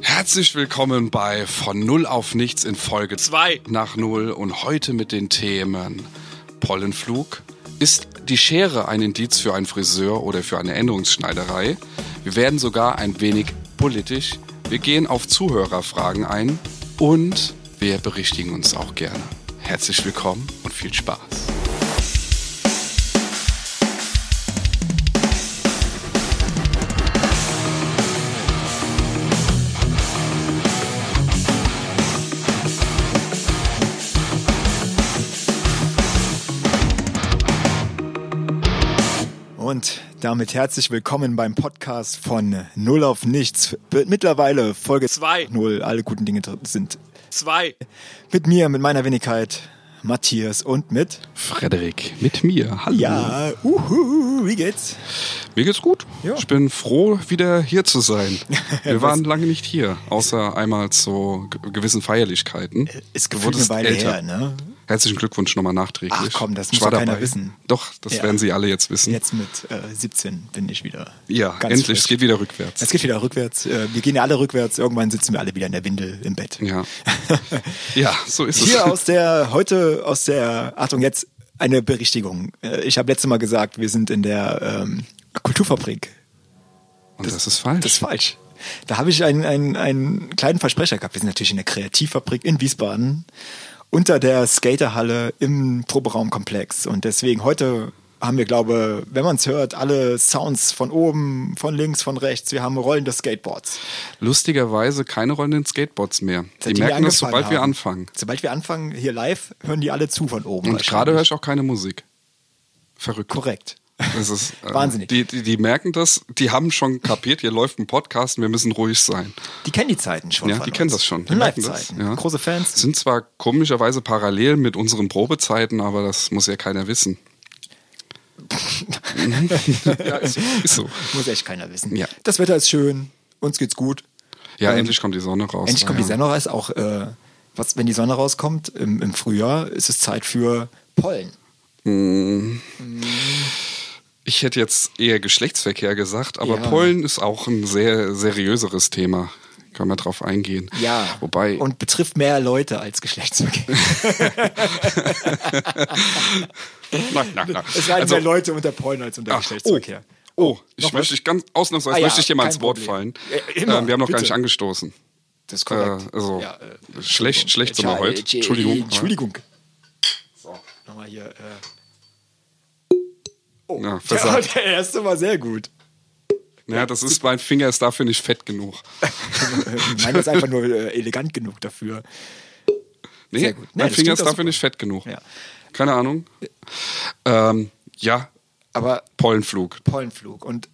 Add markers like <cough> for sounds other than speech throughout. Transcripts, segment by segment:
Herzlich willkommen bei Von Null auf Nichts in Folge 2 nach Null und heute mit den Themen Pollenflug. Ist die Schere ein Indiz für einen Friseur oder für eine Änderungsschneiderei? Wir werden sogar ein wenig politisch. Wir gehen auf Zuhörerfragen ein und wir berichtigen uns auch gerne. Herzlich willkommen und viel Spaß. Damit herzlich willkommen beim Podcast von Null auf Nichts. Mittlerweile Folge Zwei. Null. Alle guten Dinge sind Zwei. mit mir, mit meiner Wenigkeit, Matthias und mit. Frederik mit mir. Hallo. Ja, uhu, wie geht's? Mir geht's gut. Ja. Ich bin froh, wieder hier zu sein. <laughs> Wir waren lange nicht hier, außer einmal zu ge- gewissen Feierlichkeiten. Ist gefühlt eine Weile älter. her, ne? Herzlichen Glückwunsch nochmal nachträglich. Ach komm, das muss doch keiner dabei. wissen. Doch, das Ja. werden sie alle jetzt wissen. Jetzt mit äh, 17 bin ich wieder. Ja, endlich, frisch. es geht wieder rückwärts. Es geht wieder rückwärts. Äh, Wir gehen ja alle rückwärts. Irgendwann sitzen wir alle wieder in der Windel im Bett. ja. <laughs> ja, so ist es. Hier aus der, heute aus der, Achtung, jetzt eine Berichtigung. Äh, Ich habe letztes Mal gesagt, wir sind in der ähm, Kulturfabrik. Und das, ist falsch. Das ist falsch. Da habe ich einen, einen, einen kleinen Versprecher gehabt. Wir sind natürlich in der Kreativfabrik in Wiesbaden unter der Skaterhalle im Proberaumkomplex. Und deswegen heute haben wir, glaube wenn man es hört, alle Sounds von oben, von links, von rechts. Wir haben rollende Skateboards. Lustigerweise keine rollenden Skateboards mehr. Die wir merken das, sobald wir haben. anfangen. Sobald wir anfangen, hier live, hören die alle zu von oben. Und gerade höre ich auch keine Musik. Verrückt. Korrekt. Ist, äh, Wahnsinnig. Die, die, die merken das, die haben schon kapiert, hier läuft ein Podcast und wir müssen ruhig sein. Die kennen die Zeiten schon. Ja, die uns. kennen das schon. Die Live-Zeiten. ja. Große Fans. Sind zwar komischerweise parallel mit unseren Probezeiten, aber das muss ja keiner wissen. <laughs> ja, ist, so, ist so. Muss echt keiner wissen. Ja. Das Wetter ist schön. Uns geht's gut. Ja, Ähm, endlich kommt die Sonne raus. Endlich kommt ja. die Sonne raus. Auch äh, was, wenn die Sonne rauskommt im, im Frühjahr, ist es Zeit für Pollen. Ich hätte jetzt eher Geschlechtsverkehr gesagt, aber Ja. Pollen ist auch ein sehr seriöseres Thema. Kann man drauf eingehen. Ja. Wobei, Und betrifft mehr Leute als Geschlechtsverkehr. <laughs> na, na, na. Es leiden Also- mehr Leute unter Pollen als unter Ach, Geschlechtsverkehr. Oh, oh ich möchte dich ganz ausnahmsweise Ah ja, möchte ich dir mal ins Wort Problem. fallen. Ja, immer, Ähm, wir haben noch gar bitte. nicht angestoßen. Das ist korrekt. Äh, also, Ja, äh, schlecht, schlecht sind wir heute. Äh, Entschuldigung. Entschuldigung. So. Nochmal hier. Äh. Ja, versagt. <laughs> der erste war sehr gut. Ja, das ist, mein Finger ist dafür nicht fett genug. <laughs> Meiner ist einfach nur äh, elegant genug dafür. Nee, Sehr gut. Nee, mein Finger ist dafür super. nicht fett genug. Ja. Keine Ahnung. Ähm, ja, Aber Pollenflug. Pollenflug. Und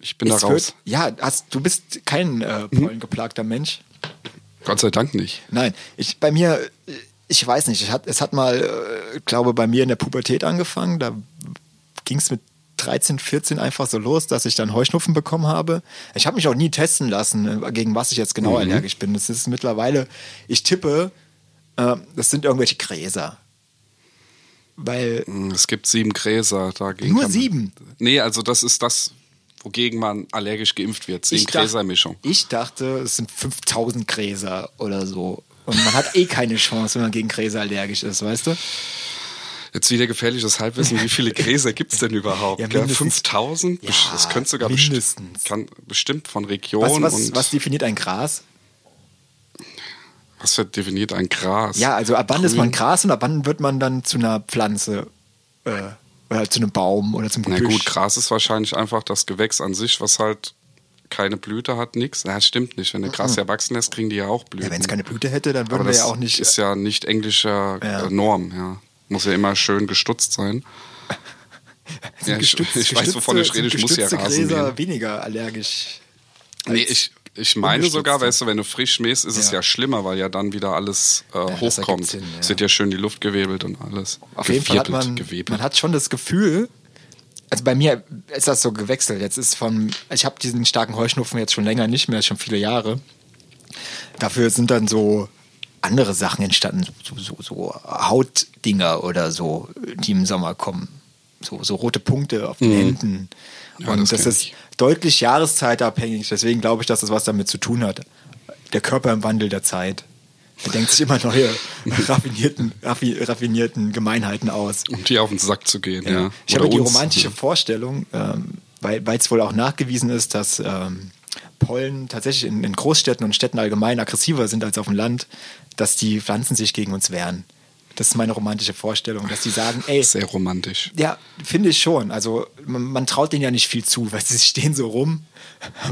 Ich bin da raus. wird, ja, hast, du bist kein äh, Mhm. pollengeplagter Mensch. Gott sei Dank nicht. Nein, ich bei mir, äh, ich weiß nicht, es hat, es hat mal, äh, glaube bei mir in der Pubertät angefangen. Da ging es mit 13, 14 einfach so los, dass ich dann Heuschnupfen bekommen habe. Ich habe mich auch nie testen lassen, äh, gegen was ich jetzt genau Mhm. allergisch bin. Das ist mittlerweile, ich tippe, äh, das sind irgendwelche Gräser. Weil Es gibt sieben Gräser dagegen. Nur kann man- sieben? Nee, also das ist das, wogegen man allergisch geimpft wird. Sieben Gräsermischung. ich dachte, es sind 5000 Gräser oder so. Und man hat eh keine Chance, wenn man gegen Gräser allergisch ist, weißt du? Jetzt wieder gefährliches Halbwissen. Wie viele Gräser gibt es denn überhaupt? Ja, gell? mindestens- 5000? Ja, das könnte sogar mindestens. kann bestimmt von Region Was, was, was definiert ein Gras? was wird definiert ein Gras? Ja, also ab wann ist Grün. man Gras und ab wann wird man dann zu einer Pflanze äh, oder zu einem Baum oder zum Na Gebüsch? gut, Gras ist wahrscheinlich einfach das Gewächs an sich, was halt keine Blüte hat, nix. Ja, das stimmt nicht. Wenn der Gras erwachsen ist, kriegen die ja auch Blüten. Ja, wenn es keine Blüte hätte, dann würden wir ja auch nicht. ist ja nicht englischer Ja. äh, Norm, ja. Muss ja immer schön gestutzt sein. <laughs> Ja, ich, ich weiß, wovon ich rede, ich muss ja Rasen Gräser weniger allergisch. Nee, ich, ich meine sogar, weißt du, wenn du frisch mähst, ist es Ja. ja schlimmer, weil ja dann wieder alles äh, das hochkommt. Sinn, ja. Es wird ja schön die Luft gewebelt und alles. Auf jeden Fall hat man, gewebelt. man hat schon das Gefühl, also bei mir ist das so gewechselt. Jetzt ist von, ich habe diesen starken Heuschnupfen jetzt schon länger nicht mehr, schon viele Jahre. Dafür sind dann so andere Sachen entstanden, so, so, so Hautdinger oder so, die im Sommer kommen. So, so rote Punkte auf den Händen. Mhm. Ja, Und das das, ist ich. deutlich jahreszeitabhängig. Deswegen glaube ich, dass das was damit zu tun hat. der Körper im Wandel der Zeit. Er denkt sich immer neue, <laughs> raffinierten, raffi raffinierten Gemeinheiten aus. Um die auf den Sack zu gehen, ja. ja. Ich Oder habe die romantische Vorstellung, ähm, weil es wohl auch nachgewiesen ist, dass ähm, Pollen tatsächlich in, in Großstädten und Städten allgemein aggressiver sind als auf dem Land, dass die Pflanzen sich gegen uns wehren. Das ist meine romantische Vorstellung, dass die sagen, <laughs> ey. Sehr romantisch. Ja, finde ich schon. Also man, man, traut denen ja nicht viel zu, weil sie <laughs> stehen so rum,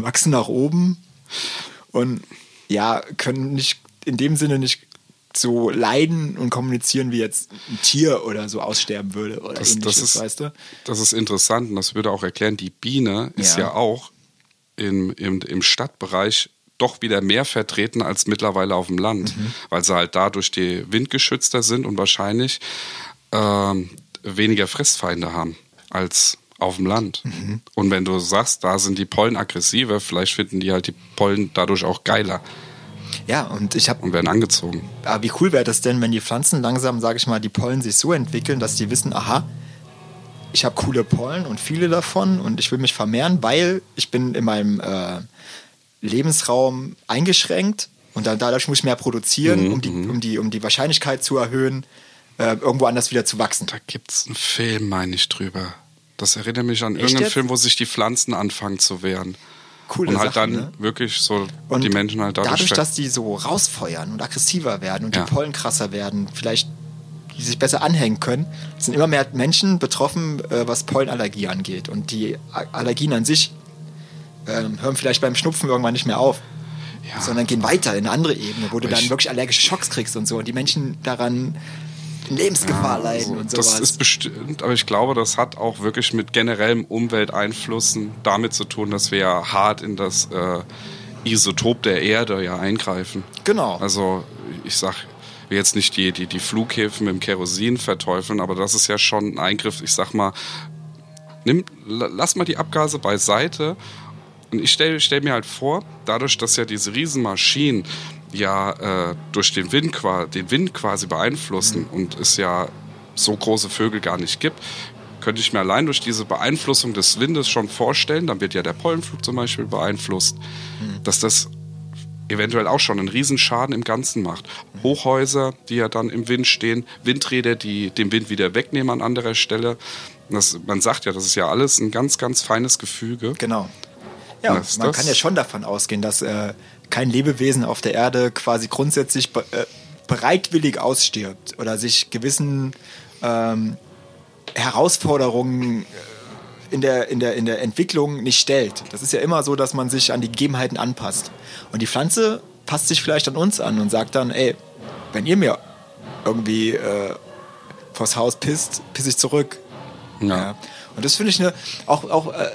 wachsen nach oben und ja, können nicht in dem Sinne nicht so leiden und kommunizieren, wie jetzt ein Tier oder so aussterben würde oder das, ähnliches, das ist, weißt du? Das ist interessant und das würde auch erklären, die Biene ist ja, ja auch im, im, im Stadtbereich doch wieder mehr vertreten als mittlerweile auf dem Land, mhm. weil sie halt dadurch die windgeschützter sind und wahrscheinlich ähm, weniger Fressfeinde haben als auf dem Land. Mhm. Und wenn du sagst, da sind die Pollen aggressiver, vielleicht finden die halt die Pollen dadurch auch geiler. Ja, und ich habe. Und werden angezogen. Aber wie cool wäre das denn, wenn die Pflanzen langsam, sage ich mal, die Pollen sich so entwickeln, dass die wissen, aha, ich habe coole Pollen und viele davon und ich will mich vermehren, weil ich bin in meinem äh, Lebensraum eingeschränkt und dann, dadurch muss ich mehr produzieren, mhm, um, die, mhm. um, die, um die Wahrscheinlichkeit zu erhöhen, äh, irgendwo anders wieder zu wachsen. Da gibt es einen Film, meine ich, drüber. Das erinnert mich an Echt irgendeinen jetzt? Film, wo sich die Pflanzen anfangen zu wehren. Coole und halt Sachen, dann ne? wirklich so und die Menschen halt dadurch. Dadurch, dass die so rausfeuern und aggressiver werden und ja. die Pollen krasser werden, vielleicht die sich besser anhängen können, sind immer mehr Menschen betroffen, äh, was Pollenallergie angeht. Und die Allergien an sich ähm, hören vielleicht beim Schnupfen irgendwann nicht mehr auf. Ja. Sondern gehen weiter in eine andere Ebene, wo du dann wirklich allergische Schocks kriegst und so. Und die Menschen daran Lebensgefahr ja, leiden also, und sowas. Das ist bestimmt, aber ich glaube, das hat auch wirklich mit generellem Umwelteinflüssen damit zu tun, dass wir ja hart in das äh, Isotop der Erde ja eingreifen. Genau. Also ich sag will jetzt nicht die, die, die Flughäfen mit dem Kerosin verteufeln, aber das ist ja schon ein Eingriff, ich sag mal, nimm, lass mal die Abgase beiseite und ich stelle stell mir halt vor, dadurch, dass ja diese Riesenmaschinen ja äh, durch den Wind, den Wind quasi beeinflussen mhm. und es ja so große Vögel gar nicht gibt, könnte ich mir allein durch diese Beeinflussung des Windes schon vorstellen, dann wird ja der Pollenflug zum Beispiel beeinflusst, mhm. dass das eventuell auch schon einen Riesenschaden im Ganzen macht. Hochhäuser, die ja dann im Wind stehen, Windräder, die den Wind wieder wegnehmen an anderer Stelle. Das, man sagt ja, das ist ja alles ein ganz, ganz feines Gefüge. Genau. Ja, man das? kann ja schon davon ausgehen, dass äh, kein Lebewesen auf der Erde quasi grundsätzlich be äh, bereitwillig ausstirbt oder sich gewissen ähm, Herausforderungen äh, in der, in, der, in der Entwicklung nicht stellt. Das ist ja immer so, dass man sich an die Gegebenheiten anpasst. Und die Pflanze passt sich vielleicht an uns an und sagt dann, ey, wenn ihr mir irgendwie äh, vors Haus pisst, piss ich zurück. Ja. ja. Und das finde ich eine, auch, auch äh,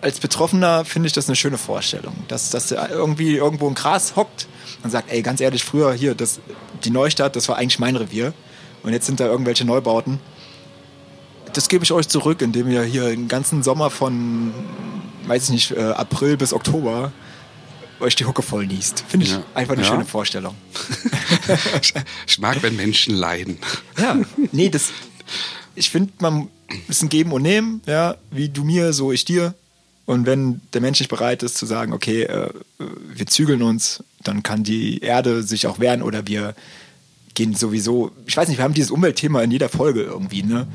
als Betroffener finde ich das eine schöne Vorstellung, dass, dass irgendwie irgendwo ein Gras hockt und sagt, ey, ganz ehrlich, früher hier, das, die Neustadt, das war eigentlich mein Revier und jetzt sind da irgendwelche Neubauten. Das gebe ich euch zurück, indem ihr hier den ganzen Sommer von, weiß ich nicht, äh, April bis Oktober euch die Hucke voll niest. Finde ich ja. einfach eine ja. schöne Vorstellung. <laughs> ich mag, wenn Menschen leiden. Ja, nee, das, ich finde, man muss ein Geben und Nehmen, ja, wie du mir, so ich dir. Und wenn der Mensch nicht bereit ist zu sagen, okay, äh, wir zügeln uns, dann kann die Erde sich auch wehren oder wir gehen sowieso, ich weiß nicht, wir haben dieses Umweltthema in jeder Folge irgendwie, ne?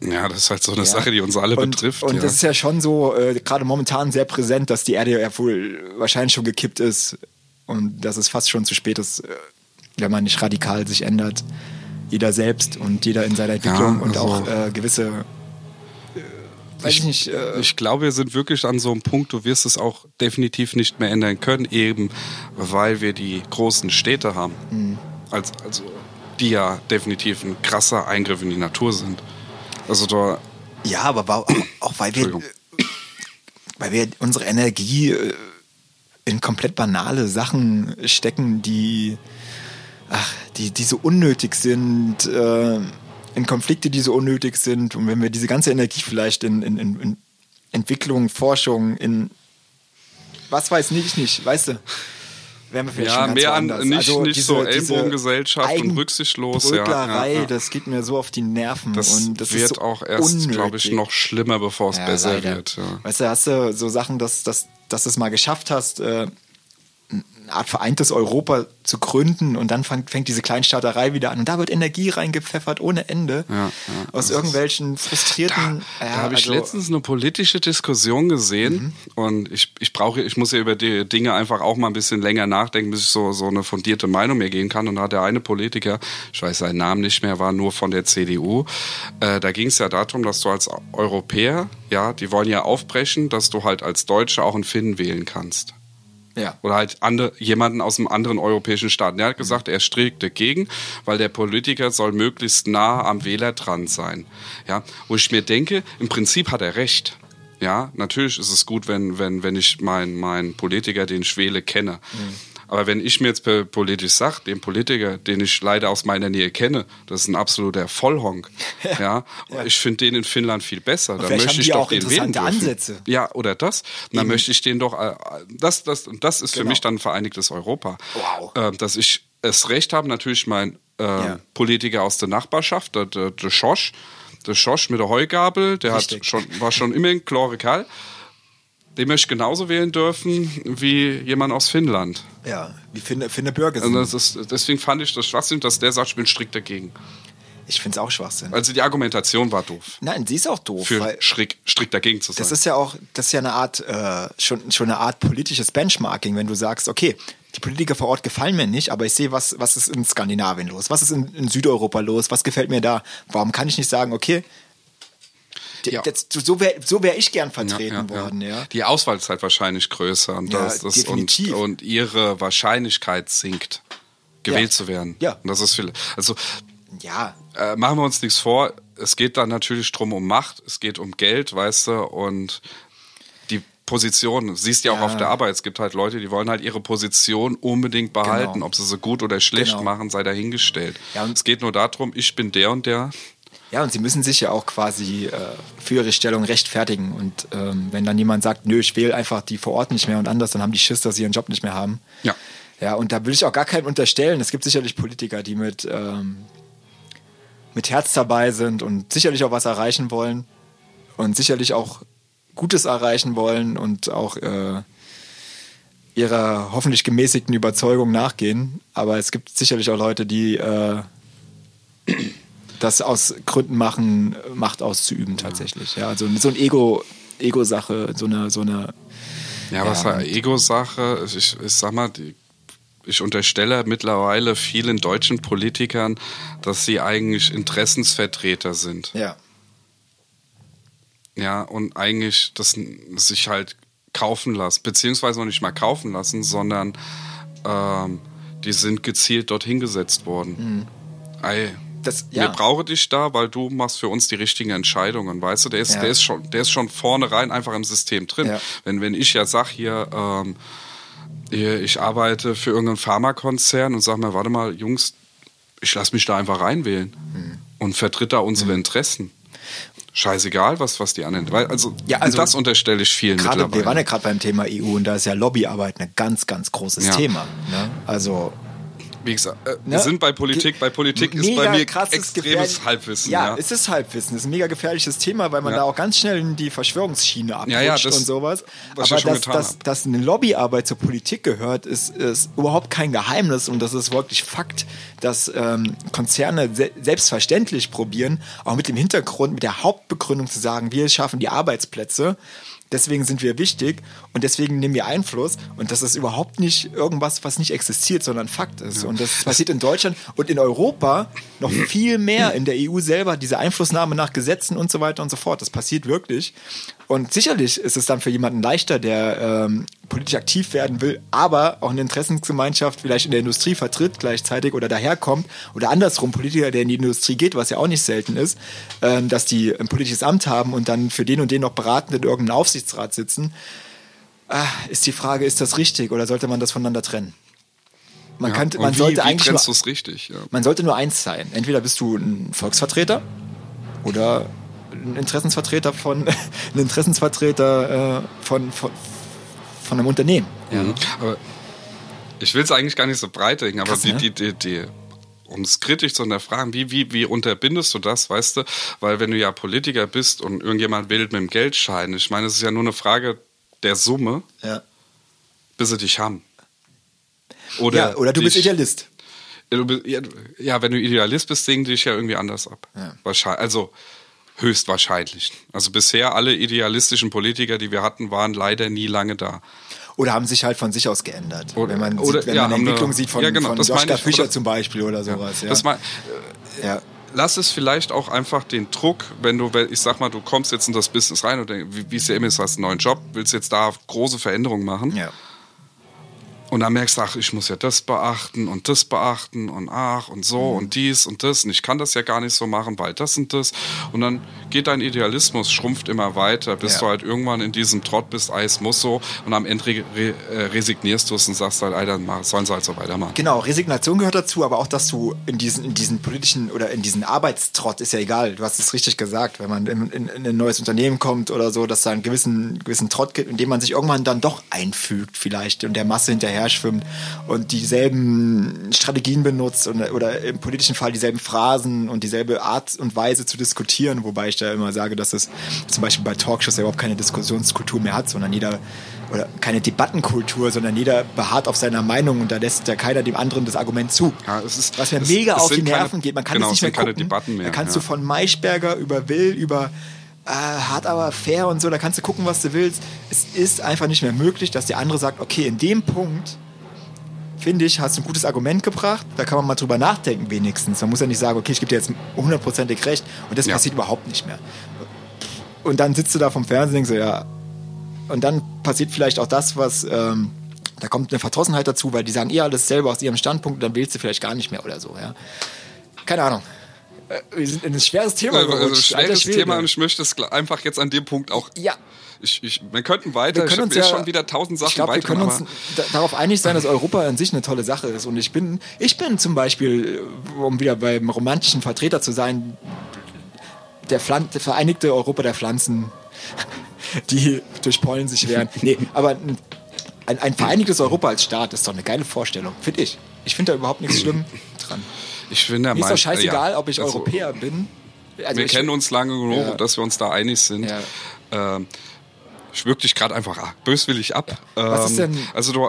Ja, das ist halt so eine ja. Sache, die uns alle und, betrifft. Und ja. das ist ja schon so, äh, gerade momentan sehr präsent, dass die Erde ja wohl wahrscheinlich schon gekippt ist und dass es fast schon zu spät ist, äh, wenn man nicht radikal sich ändert. Jeder selbst und jeder in seiner Entwicklung ja, also und auch äh, gewisse weiß ich, nicht. Äh ich glaube, wir sind wirklich an so einem Punkt, du wirst es auch definitiv nicht mehr ändern können, eben weil wir die großen Städte haben. Mhm. Als, also, die ja definitiv ein krasser Eingriff in die Natur sind. Also da. Ja, aber auch, auch weil wir, weil wir unsere Energie äh, in komplett banale Sachen stecken, die, ach, die, die so unnötig sind. Äh, in Konflikte, die so unnötig sind. Und wenn wir diese ganze Energie vielleicht in, in, in Entwicklung, Forschung, in was weiß ich nicht, weißt du? Wären wir vielleicht ja, schon mehr an, nicht, also nicht diese, so Ellbogengesellschaft und rücksichtslos. Ja, ja, das geht mir so auf die Nerven. Das, und das wird so auch erst, glaube ich, noch schlimmer, bevor es ja, besser leider. wird. Ja. Weißt du, hast du so Sachen, dass, dass, dass du es mal geschafft hast, äh, eine Art vereintes Europa zu gründen und dann fängt, fängt diese Kleinstaaterei wieder an und da wird Energie reingepfeffert ohne Ende ja, ja, aus irgendwelchen frustrierten. Da, ja, da habe ich also, letztens eine politische Diskussion gesehen mhm. und ich, ich brauche, ich muss ja über die Dinge einfach auch mal ein bisschen länger nachdenken, bis ich so, so eine fundierte Meinung mir gehen kann. Und da hat der eine Politiker, ich weiß seinen Namen nicht mehr, war nur von der CDU. Äh, da ging es ja darum, dass du als Europäer, ja, die wollen ja aufbrechen, dass du halt als Deutscher auch einen Finnen wählen kannst. Ja. Oder halt andere, jemanden aus einem anderen europäischen Staat. Er hat gesagt, er strebt dagegen, weil der Politiker soll möglichst nah am Wähler dran sein. Ja, wo ich mir denke, im Prinzip hat er recht. Ja, natürlich ist es gut, wenn, wenn, wenn ich meinen mein Politiker, den ich wähle, kenne. Mhm. Aber wenn ich mir jetzt politisch sage, den Politiker, den ich leider aus meiner Nähe kenne, das ist ein absoluter Vollhonk. <laughs> Ja, ja. ich finde den in Finnland viel besser. Da möchte ich doch den wählen. Ansätze. Ja, oder das. Dann Eben. möchte ich den doch. Äh, das, das, das ist genau. für mich dann ein vereinigtes Europa. Wow. Äh, dass ich es recht habe, natürlich mein äh, ja. Politiker aus der Nachbarschaft, der, der, der Schosch, der Schosch mit der Heugabel, der hat schon, war schon immer ein Kerl den möchte ich genauso wählen dürfen wie jemand aus Finnland. Ja, wie Finne, Finne Bürger sind. Also ist, deswegen fand ich das Schwachsinn, dass der sagt, ich bin strikt dagegen. Ich finde es auch Schwachsinn. Also die Argumentation war doof. Nein, sie ist auch doof. Für strikt, strikt dagegen zu sein. Das ist ja auch, das ist ja eine Art, äh, schon, schon eine Art politisches Benchmarking, wenn du sagst, okay, die Politiker vor Ort gefallen mir nicht, aber ich sehe, was, was ist in Skandinavien los, was ist in, in Südeuropa los, was gefällt mir da. Warum kann ich nicht sagen, okay, ja. Das, so wäre so wär ich gern vertreten ja, ja, worden. Ja. Die Auswahl ist halt wahrscheinlich größer und, das, das und, und, ihre Wahrscheinlichkeit sinkt, gewählt zu werden. Ja. Und das ist viel. Also ja. Äh, machen wir uns nichts vor. Es geht dann natürlich drum um Macht, es geht um Geld, weißt du, und die Position, siehst ja auch auf der Arbeit, es gibt halt Leute, die wollen halt ihre Position unbedingt behalten. Genau. Ob sie sie gut oder schlecht genau. machen, sei dahingestellt. Es geht nur darum, ich bin der und der, ja, und sie müssen sich ja auch quasi äh, für ihre Stellung rechtfertigen. Und ähm, wenn dann jemand sagt, nö, ich wähle einfach die vor Ort nicht mehr und anders, dann haben die Schiss, dass sie ihren Job nicht mehr haben. Ja. Ja, und da will ich auch gar keinem unterstellen. Es gibt sicherlich Politiker, die mit, ähm, mit Herz dabei sind und sicherlich auch was erreichen wollen und sicherlich auch Gutes erreichen wollen und auch äh, ihrer hoffentlich gemäßigten Überzeugung nachgehen. Aber es gibt sicherlich auch Leute, die äh, das aus Gründen machen, Macht auszuüben tatsächlich. Ja, also so ein Ego, Ego-Sache, so eine, so eine. Ja, was ja, Ego-Sache, ich, ich sag mal, die, ich unterstelle mittlerweile vielen deutschen Politikern, dass sie eigentlich Interessensvertreter sind. Ja. Ja, und eigentlich das sich halt kaufen lassen, beziehungsweise noch nicht mal kaufen lassen, sondern ähm, die sind gezielt dorthin gesetzt worden. Mhm. Ei, das, ja. Wir brauchen dich da, weil du machst für uns die richtigen Entscheidungen, weißt du? Der ist, ja. der ist schon, der ist schon vornherein einfach im System drin. Ja. Wenn, wenn ich ja sag hier, ähm, ich arbeite für irgendeinen Pharmakonzern und sag mir, warte mal, Jungs, ich lass mich da einfach reinwählen hm. und vertritt da unsere hm. Interessen. Scheißegal, was, was die anderen. Weil, also, ja, also das unterstelle ich vielen grade, mittlerweile. Wir waren ja gerade beim Thema EU und da ist ja Lobbyarbeit ein ganz, ganz großes ja. Thema. Ne? Also wie gesagt, äh, wir ne? sind bei Politik. Bei Politik ist bei mir extremes Halbwissen. Ja, ja, es ist Halbwissen. Es ist ein mega gefährliches Thema, weil man ja. da auch ganz schnell in die Verschwörungsschiene abrutscht ja, ja, das, und sowas. Was Aber dass, dass, dass eine Lobbyarbeit zur Politik gehört, ist, ist überhaupt kein Geheimnis und das ist wirklich Fakt, dass ähm, Konzerne se selbstverständlich probieren, auch mit dem Hintergrund, mit der Hauptbegründung zu sagen, wir schaffen die Arbeitsplätze deswegen sind wir wichtig und deswegen nehmen wir Einfluss. Und das ist überhaupt nicht irgendwas, was nicht existiert, sondern Fakt ist. Und das passiert in Deutschland und in Europa noch viel mehr in der EU selber, diese Einflussnahme nach Gesetzen und so weiter und so fort. Das passiert wirklich. Und sicherlich ist es dann für jemanden leichter, der ähm, politisch aktiv werden will, aber auch eine Interessensgemeinschaft vielleicht in der Industrie vertritt gleichzeitig oder daherkommt oder andersrum Politiker, der in die Industrie geht, was ja auch nicht selten ist, ähm, dass die ein politisches Amt haben und dann für den und den noch beratend in irgendeinem Aufsichtsrat sitzen. Ah, ist die Frage, ist das richtig oder sollte man das voneinander trennen? Man, ja, könnte, man wie, sollte wie eigentlich nur, richtig? Ja. Man sollte nur eins sein. Entweder bist du ein Volksvertreter oder ein Interessensvertreter von, <laughs> ein Interessensvertreter äh, von, von, von, einem Unternehmen. Ja. Mhm. Aber ich will es eigentlich gar nicht so breit denken, aber Krass, die, ne? die, die, die, um es kritisch zu hinterfragen, wie, wie, wie unterbindest du das, weißt du? Weil wenn du ja Politiker bist und irgendjemand wählt mit dem Geldschein, ich meine, es ist ja nur eine Frage der Summe, ja. bis sie dich haben. Oder, ja, oder du bist dich- Idealist. Du bist- ja, du- ja, wenn du Idealist bist, sehen die dich ja irgendwie anders ab. Ja. Wahrscheinlich, also höchstwahrscheinlich. Also bisher alle idealistischen Politiker, die wir hatten, waren leider nie lange da. Oder haben sich halt von sich aus geändert. Oder- wenn man, oder- sieht, wenn ja, man eine haben eine- Entwicklung sieht von, ja, genau, von Joschka ich. Fischer Oder- zum Beispiel oder sowas. Ja. Das mal, ja. lass es vielleicht auch einfach den Druck, wenn du, ich sag mal, du kommst jetzt in das Business rein und denkst, wie wie es ja immer ist, hast einen neuen Job, willst jetzt da große Veränderungen machen. ja. Und dann merkst du, ach, ich muss ja das beachten und das beachten und ach und so und dies und das und ich kann das ja gar nicht so machen, weil das und das. Und dann geht dein Idealismus, schrumpft immer weiter, bis Ja. du halt irgendwann in diesem Trott bist, Eis muss so und am Ende re äh, resignierst du es und sagst halt, Alter, sollen sie halt so weitermachen. Genau, Resignation gehört dazu, aber auch, dass du in diesen, in diesen politischen oder in diesen Arbeitstrott, ist ja egal, du hast es richtig gesagt, wenn man in, in, in ein neues Unternehmen kommt oder so, dass da einen gewissen, gewissen Trott gibt, in dem man sich irgendwann dann doch einfügt vielleicht und der Masse hinterher schwimmt und dieselben Strategien benutzt und, oder im politischen Fall dieselben Phrasen und dieselbe Art und Weise zu diskutieren, wobei ich da immer sage, dass es zum Beispiel bei Talkshows ja überhaupt keine Diskussionskultur mehr hat, sondern jeder oder keine Debattenkultur, sondern jeder beharrt auf seiner Meinung und da lässt ja keiner dem anderen das Argument zu. Ja, es ist- Was mir es- mega es auf die sind keine- Nerven geht. Man kann genau, es nicht mehr sind keine gucken. Debatten mehr, Da kannst ja. du von Maischberger über Will, über äh, hart aber fair und so, da kannst du gucken, was du willst. Es ist einfach nicht mehr möglich, dass der andere sagt, okay, in dem Punkt finde ich, hast du ein gutes Argument gebracht, da kann man mal drüber nachdenken wenigstens. Man muss ja nicht sagen, okay, ich gebe dir jetzt hundertprozentig recht und das Ja. passiert überhaupt nicht mehr. Und dann sitzt du da vom Fernsehen und denkst so, ja, und dann passiert vielleicht auch das, was, ähm, da kommt eine Verdrossenheit dazu, weil die sagen eh alles selber aus ihrem Standpunkt und dann wählst du vielleicht gar nicht mehr oder so, ja. Keine Ahnung. Äh, Wir sind in ein schweres Thema Also, gerutscht. Alter schweres. Thema und ich möchte es einfach jetzt an dem Punkt auch. Ja. Ich, ich, wir könnten weiter, Wir können ich uns habe ja, schon wieder tausend Sachen ich glaube, wir können uns da, darauf einig sein, dass Europa an sich eine tolle Sache ist. Und ich bin, ich bin zum Beispiel, um wieder beim romantischen Vertreter zu sein, der, Pflan der Vereinigte Europa der Pflanzen, die durch Pollen sich wehren. <laughs> Nee, aber ein, ein, ein vereinigtes Europa als Staat ist doch eine geile Vorstellung, finde ich. Ich finde da überhaupt nichts schlimm dran. ich finde, Mir ist doch scheißegal, ja, ob ich also, Europäer bin. Also Wir ich, kennen uns lange genug, Ja. dass wir uns da einig sind. Ja. Ähm, ich würg dich gerade einfach böswillig ab. Was ist Ähm, denn- Also du,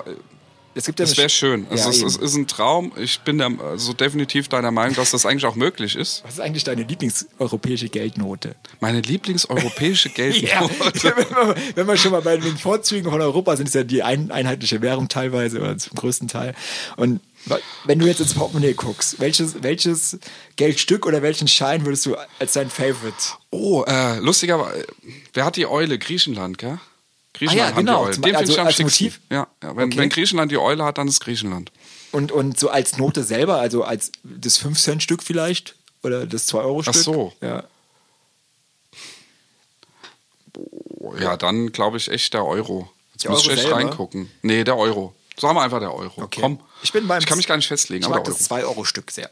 Es gibt ja eine- wäre schön. Also Ja, es, eben. es ist ein Traum. Ich bin der, also definitiv deiner Meinung, dass das eigentlich auch möglich ist. Was ist eigentlich deine Lieblingseuropäische Geldnote? Meine lieblingseuropäische <laughs> Ja, Geldnote. wenn, wir, wenn wir schon mal bei den Vorzügen von Europa sind, ist ja die ein, einheitliche Währung teilweise oder zum größten Teil. Und wenn du jetzt ins Portemonnaie guckst, welches, welches Geldstück oder welchen Schein würdest du als dein Favorite? Oh, äh, lustiger, wer hat die Eule? Griechenland, gell? Griechenland Ah ja, genau. Eule. Zum- Den also finde ich am als schicksten. Motiv? Ja, ja wenn, Okay. wenn Griechenland die Eule hat, dann ist Griechenland. Und, und so als Note selber, also als das 5-Cent-Stück vielleicht? Oder das 2-Euro-Stück? Ach so. Ja. Ja, dann glaube ich echt der Euro. Jetzt muss ich echt selber? reingucken. Nee, der Euro. Sagen wir einfach der Euro. Okay. Komm. Ich bin beim- ich kann mich gar nicht festlegen, Ich aber mag das Euro. 2-Euro-Stück sehr.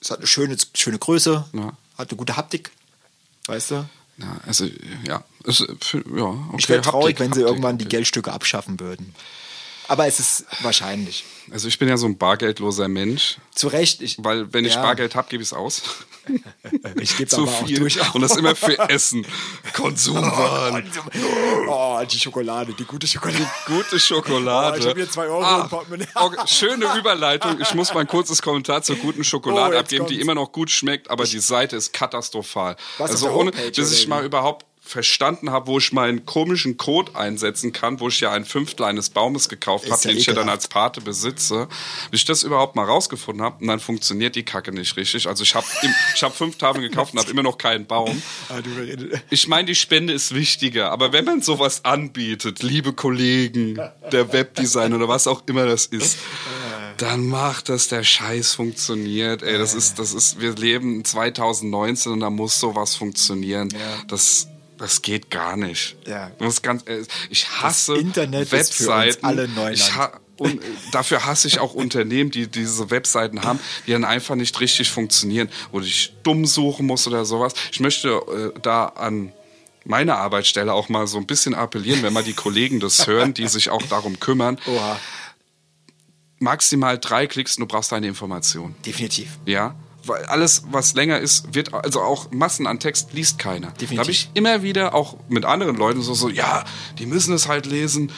Es hat eine schöne, schöne Größe, Ja. hat eine gute Haptik. Weißt du? Ja, also, ja. Es, ja okay. Ich wäre traurig, Haptik, wenn sie Haptik, irgendwann die Haptik. Geldstücke abschaffen würden. Aber es ist wahrscheinlich. Also ich bin ja so ein bargeldloser Mensch, Zu Recht. Ich, weil wenn ich ja, Bargeld habe, gebe <laughs> ich es aus. ich gebe Zu aber auch viel. durchaus. Und das immer für Essen. <laughs> Konsumwahn. Oh, die Schokolade, die gute Schokolade. Gute Schokolade. Oh, ich hab hier zwei Euro im ah, Portemonnaie. okay, Schöne Überleitung. Ich muss mal ein kurzes Kommentar zur guten Schokolade Oh, abgeben, die kommt's. immer noch gut schmeckt, aber die Seite ist katastrophal. Was, also ohne, Homepage, bis ich mal überhaupt verstanden habe, wo ich meinen komischen Code einsetzen kann, wo ich ja ein Fünftel eines Baumes gekauft habe, ja den ich ja dann als Pate besitze, bis ich das überhaupt mal rausgefunden habe und dann funktioniert die Kacke nicht richtig. Also ich habe ich hab fünf Tafeln gekauft und habe immer noch keinen Baum. Ah, du- Ich meine, die Spende ist wichtiger, aber wenn man sowas anbietet, liebe Kollegen, der Webdesigner oder was auch immer das ist, dann macht das der Scheiß funktioniert. Ey, das ist, das ist, wir leben 2019 und da muss sowas funktionieren. Das, das geht gar nicht. Ja. Ist ganz, ich hasse Das Internet Webseiten. alle Neuland. Ich ha und dafür hasse ich auch <laughs> Unternehmen, die diese Webseiten haben, die dann einfach nicht richtig funktionieren, wo du dich dumm suchen musst oder sowas. Ich möchte äh, da an meine Arbeitsstelle auch mal so ein bisschen appellieren, wenn mal die Kollegen das <laughs> hören, die sich auch darum kümmern. Oha, Maximal drei Klicks und du brauchst deine Information. definitiv. Ja, weil alles, was länger ist, wird, also auch Massen an Text liest keiner. Definitiv. Da habe ich immer wieder auch mit anderen Leuten so, so, ja, die müssen es halt lesen.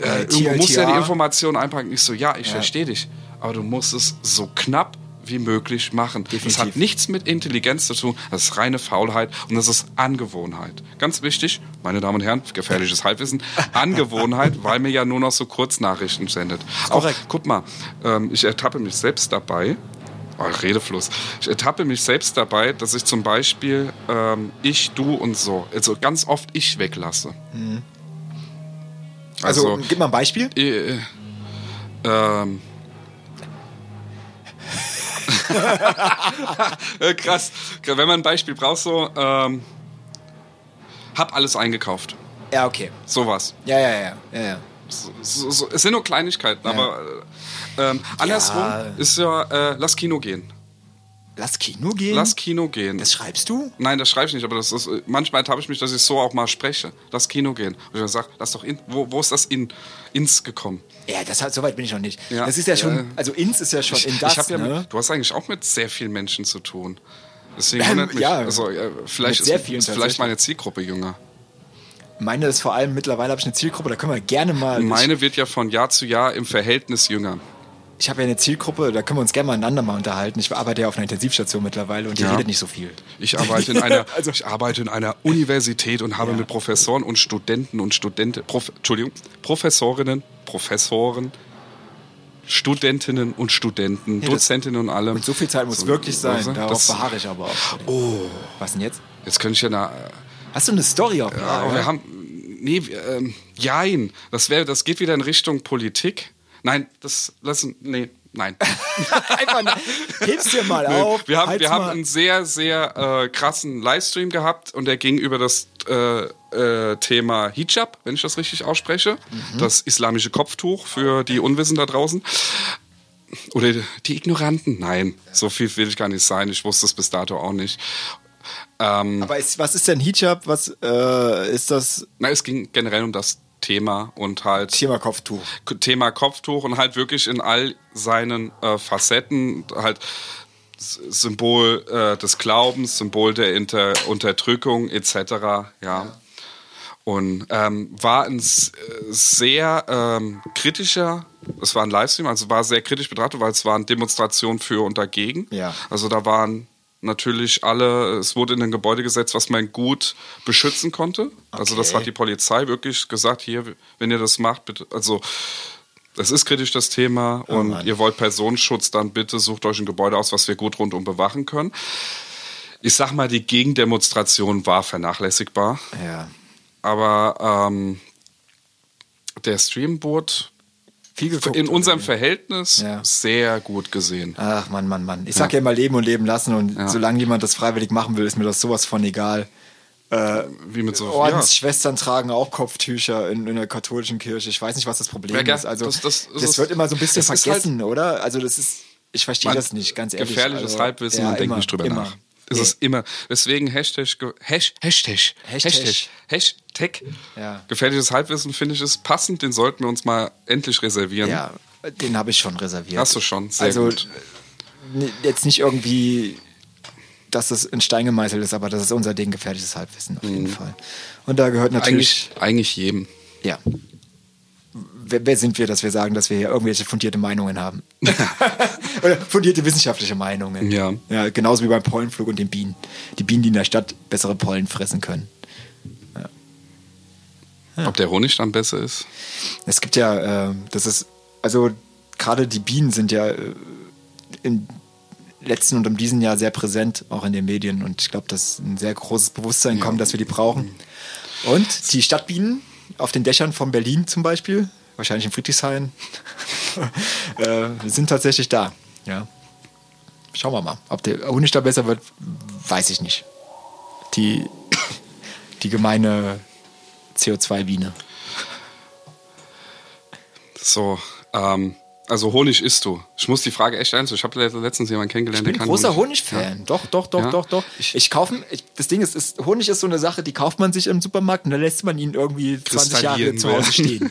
äh, irgendwo musst du ja die Information einpacken. Ich so, ja, ich ja. verstehe dich, aber du musst es so knapp wie möglich machen. Definitiv. Das hat nichts mit Intelligenz zu tun, das ist reine Faulheit und das ist Angewohnheit. Ganz wichtig, meine Damen und Herren, gefährliches Halbwissen, <laughs> Angewohnheit, weil mir ja nur noch so Kurznachrichten sendet. Auch, guck mal, ähm, ich ertappe mich selbst dabei, oh, Redefluss. Ich ertappe mich selbst dabei, dass ich zum Beispiel ähm, ich, du und so, also ganz oft ich weglasse. Mhm. Also, also, gib mal ein Beispiel. Äh, ähm, <laughs> Krass. Wenn man ein Beispiel braucht, so, ähm, hab alles eingekauft. Ja, okay. Sowas. Ja, ja, ja. ja, ja. So, so, es sind nur Kleinigkeiten, ja. aber äh, ähm, andersrum ja. ist ja, äh, lass Kino gehen. Lass Kino gehen? Lass Kino gehen. Das schreibst du? Nein, das schreibe ich nicht, aber das ist, manchmal habe ich mich, dass ich so auch mal spreche. Lass Kino gehen. Und ich dann sage, lass doch in, wo, wo ist das in, ins gekommen? Ja, das hat, so weit bin ich noch nicht. Ja. Das ist ja schon, also ins ist ja schon ich, in das, ich ja ne? mit, Du hast eigentlich auch mit sehr vielen Menschen zu tun. Deswegen wundert mich, ja, also, äh, vielleicht ist, ist vielleicht meine Zielgruppe jünger. Meine ist vor allem, mittlerweile habe ich eine Zielgruppe, da können wir gerne mal... Meine wird ja von Jahr zu Jahr im Verhältnis jünger ich habe ja eine Zielgruppe, da können wir uns gerne mal einander mal unterhalten. Ich arbeite ja auf einer Intensivstation mittlerweile und die ja. redet nicht so viel. Ich arbeite in einer, <laughs> also, ich arbeite in einer Universität und habe ja. mit Professoren und Studenten und Studenten, Prof, Entschuldigung, Professorinnen, Professoren, Studentinnen und Studenten, ja, Dozentinnen und allem. Und so viel Zeit muss so, wirklich sein. Also, Darauf beharre ich aber auch. Oh. Was denn jetzt? Jetzt könnte ich ja eine. Hast du eine Story auf? Ja, wir haben. Nee, ähm, jein. Das wäre, das geht wieder in Richtung Politik. Nein, das lassen. Nee, nein. <laughs> Einfach heb's dir mal auf. Wir haben, wir haben einen sehr, sehr äh, krassen Livestream gehabt und der ging über das äh, äh, Thema Hijab, wenn ich das richtig ausspreche. Mhm. Das islamische Kopftuch für die Unwissen da draußen. Oder die Ignoranten? Nein, so viel will ich gar nicht sein. Ich wusste es bis dato auch nicht. Ähm, Aber ist, was ist denn Hijab? Was äh, ist das? Na, es ging generell um das Thema und halt. Thema Kopftuch. Thema Kopftuch und halt wirklich in all seinen äh, Facetten halt. Symbol äh, des Glaubens, Symbol der Inter Unterdrückung etc. Ja. ja. Und ähm, war ein sehr ähm, kritischer, es war ein Livestream, also war sehr kritisch betrachtet, weil es waren Demonstrationen für und dagegen. Ja. Also da waren natürlich alle, es wurde in ein Gebäude gesetzt, was man gut beschützen konnte. Okay. Also das hat die Polizei wirklich gesagt, hier, wenn ihr das macht, bitte, also es ist kritisch das Thema oh, und ihr wollt Personenschutz, dann bitte sucht euch ein Gebäude aus, was wir gut rundum bewachen können. Ich sag mal, die Gegendemonstration war vernachlässigbar. Ja. Aber ähm, der Stream wurde viel geguckt. In unserem Verhältnis ja. sehr gut gesehen. Ach Mann, Mann, Mann. Ich sag ja, ja immer leben und leben lassen und ja. solange jemand das freiwillig machen will, ist mir das sowas von egal. Äh, Wie mit so Ordensschwestern tragen auch Kopftücher in, in, der katholischen Kirche. Ich weiß nicht, was das Problem ist. Also das, das, das, das wird immer so ein bisschen vergessen, halt, oder? Also das ist, ich verstehe das nicht, ganz ehrlich. Gefährliches also, Halbwissen und denk nicht drüber immer. nach ist nee. es immer. Deswegen Hashtag, Hashtag, Hashtag, Hashtag, Hashtag ja. gefährliches Halbwissen finde ich es passend. Den sollten wir uns mal endlich reservieren. Ja, den habe ich schon reserviert. Hast du schon, sehr also, gut. Jetzt nicht irgendwie, dass das in Stein gemeißelt ist, aber das ist unser Ding, gefährliches Halbwissen auf jeden mhm. Fall. Und da gehört natürlich... Eigentlich, eigentlich jedem. Ja, wer, wer, sind wir, dass wir sagen, dass wir hier irgendwelche fundierte Meinungen haben? <laughs> Oder fundierte wissenschaftliche Meinungen. Ja. ja. Genauso wie beim Pollenflug und den Bienen. Die Bienen, die in der Stadt bessere Pollen fressen können. Ja. Ja. Ob der Honig dann besser ist? Es gibt ja, äh, das ist, also gerade die Bienen sind ja äh, im letzten und um diesen Jahr sehr präsent, auch in den Medien. Und ich glaube, dass ein sehr großes Bewusstsein kommt, dass wir die brauchen. Und die Stadtbienen auf den Dächern von Berlin zum Beispiel, wahrscheinlich in Friedrichshain, <laughs> äh, sind tatsächlich da. Ja. Schauen wir mal. Ob der Honig da besser wird, weiß ich nicht. Die, die gemeine CO2-Biene. So, ähm, also Honig isst du. Ich muss die Frage echt einstellen. Ich habe letztens jemanden kennengelernt, ich bin der kann großer Honig-Fan. Ja. Doch, doch, doch, ja. doch, doch. Ich, ich kaufe, ich, das Ding ist, ist, Honig ist so eine Sache, die kauft man sich im Supermarkt und dann lässt man ihn irgendwie 20 Jahre zu Hause stehen.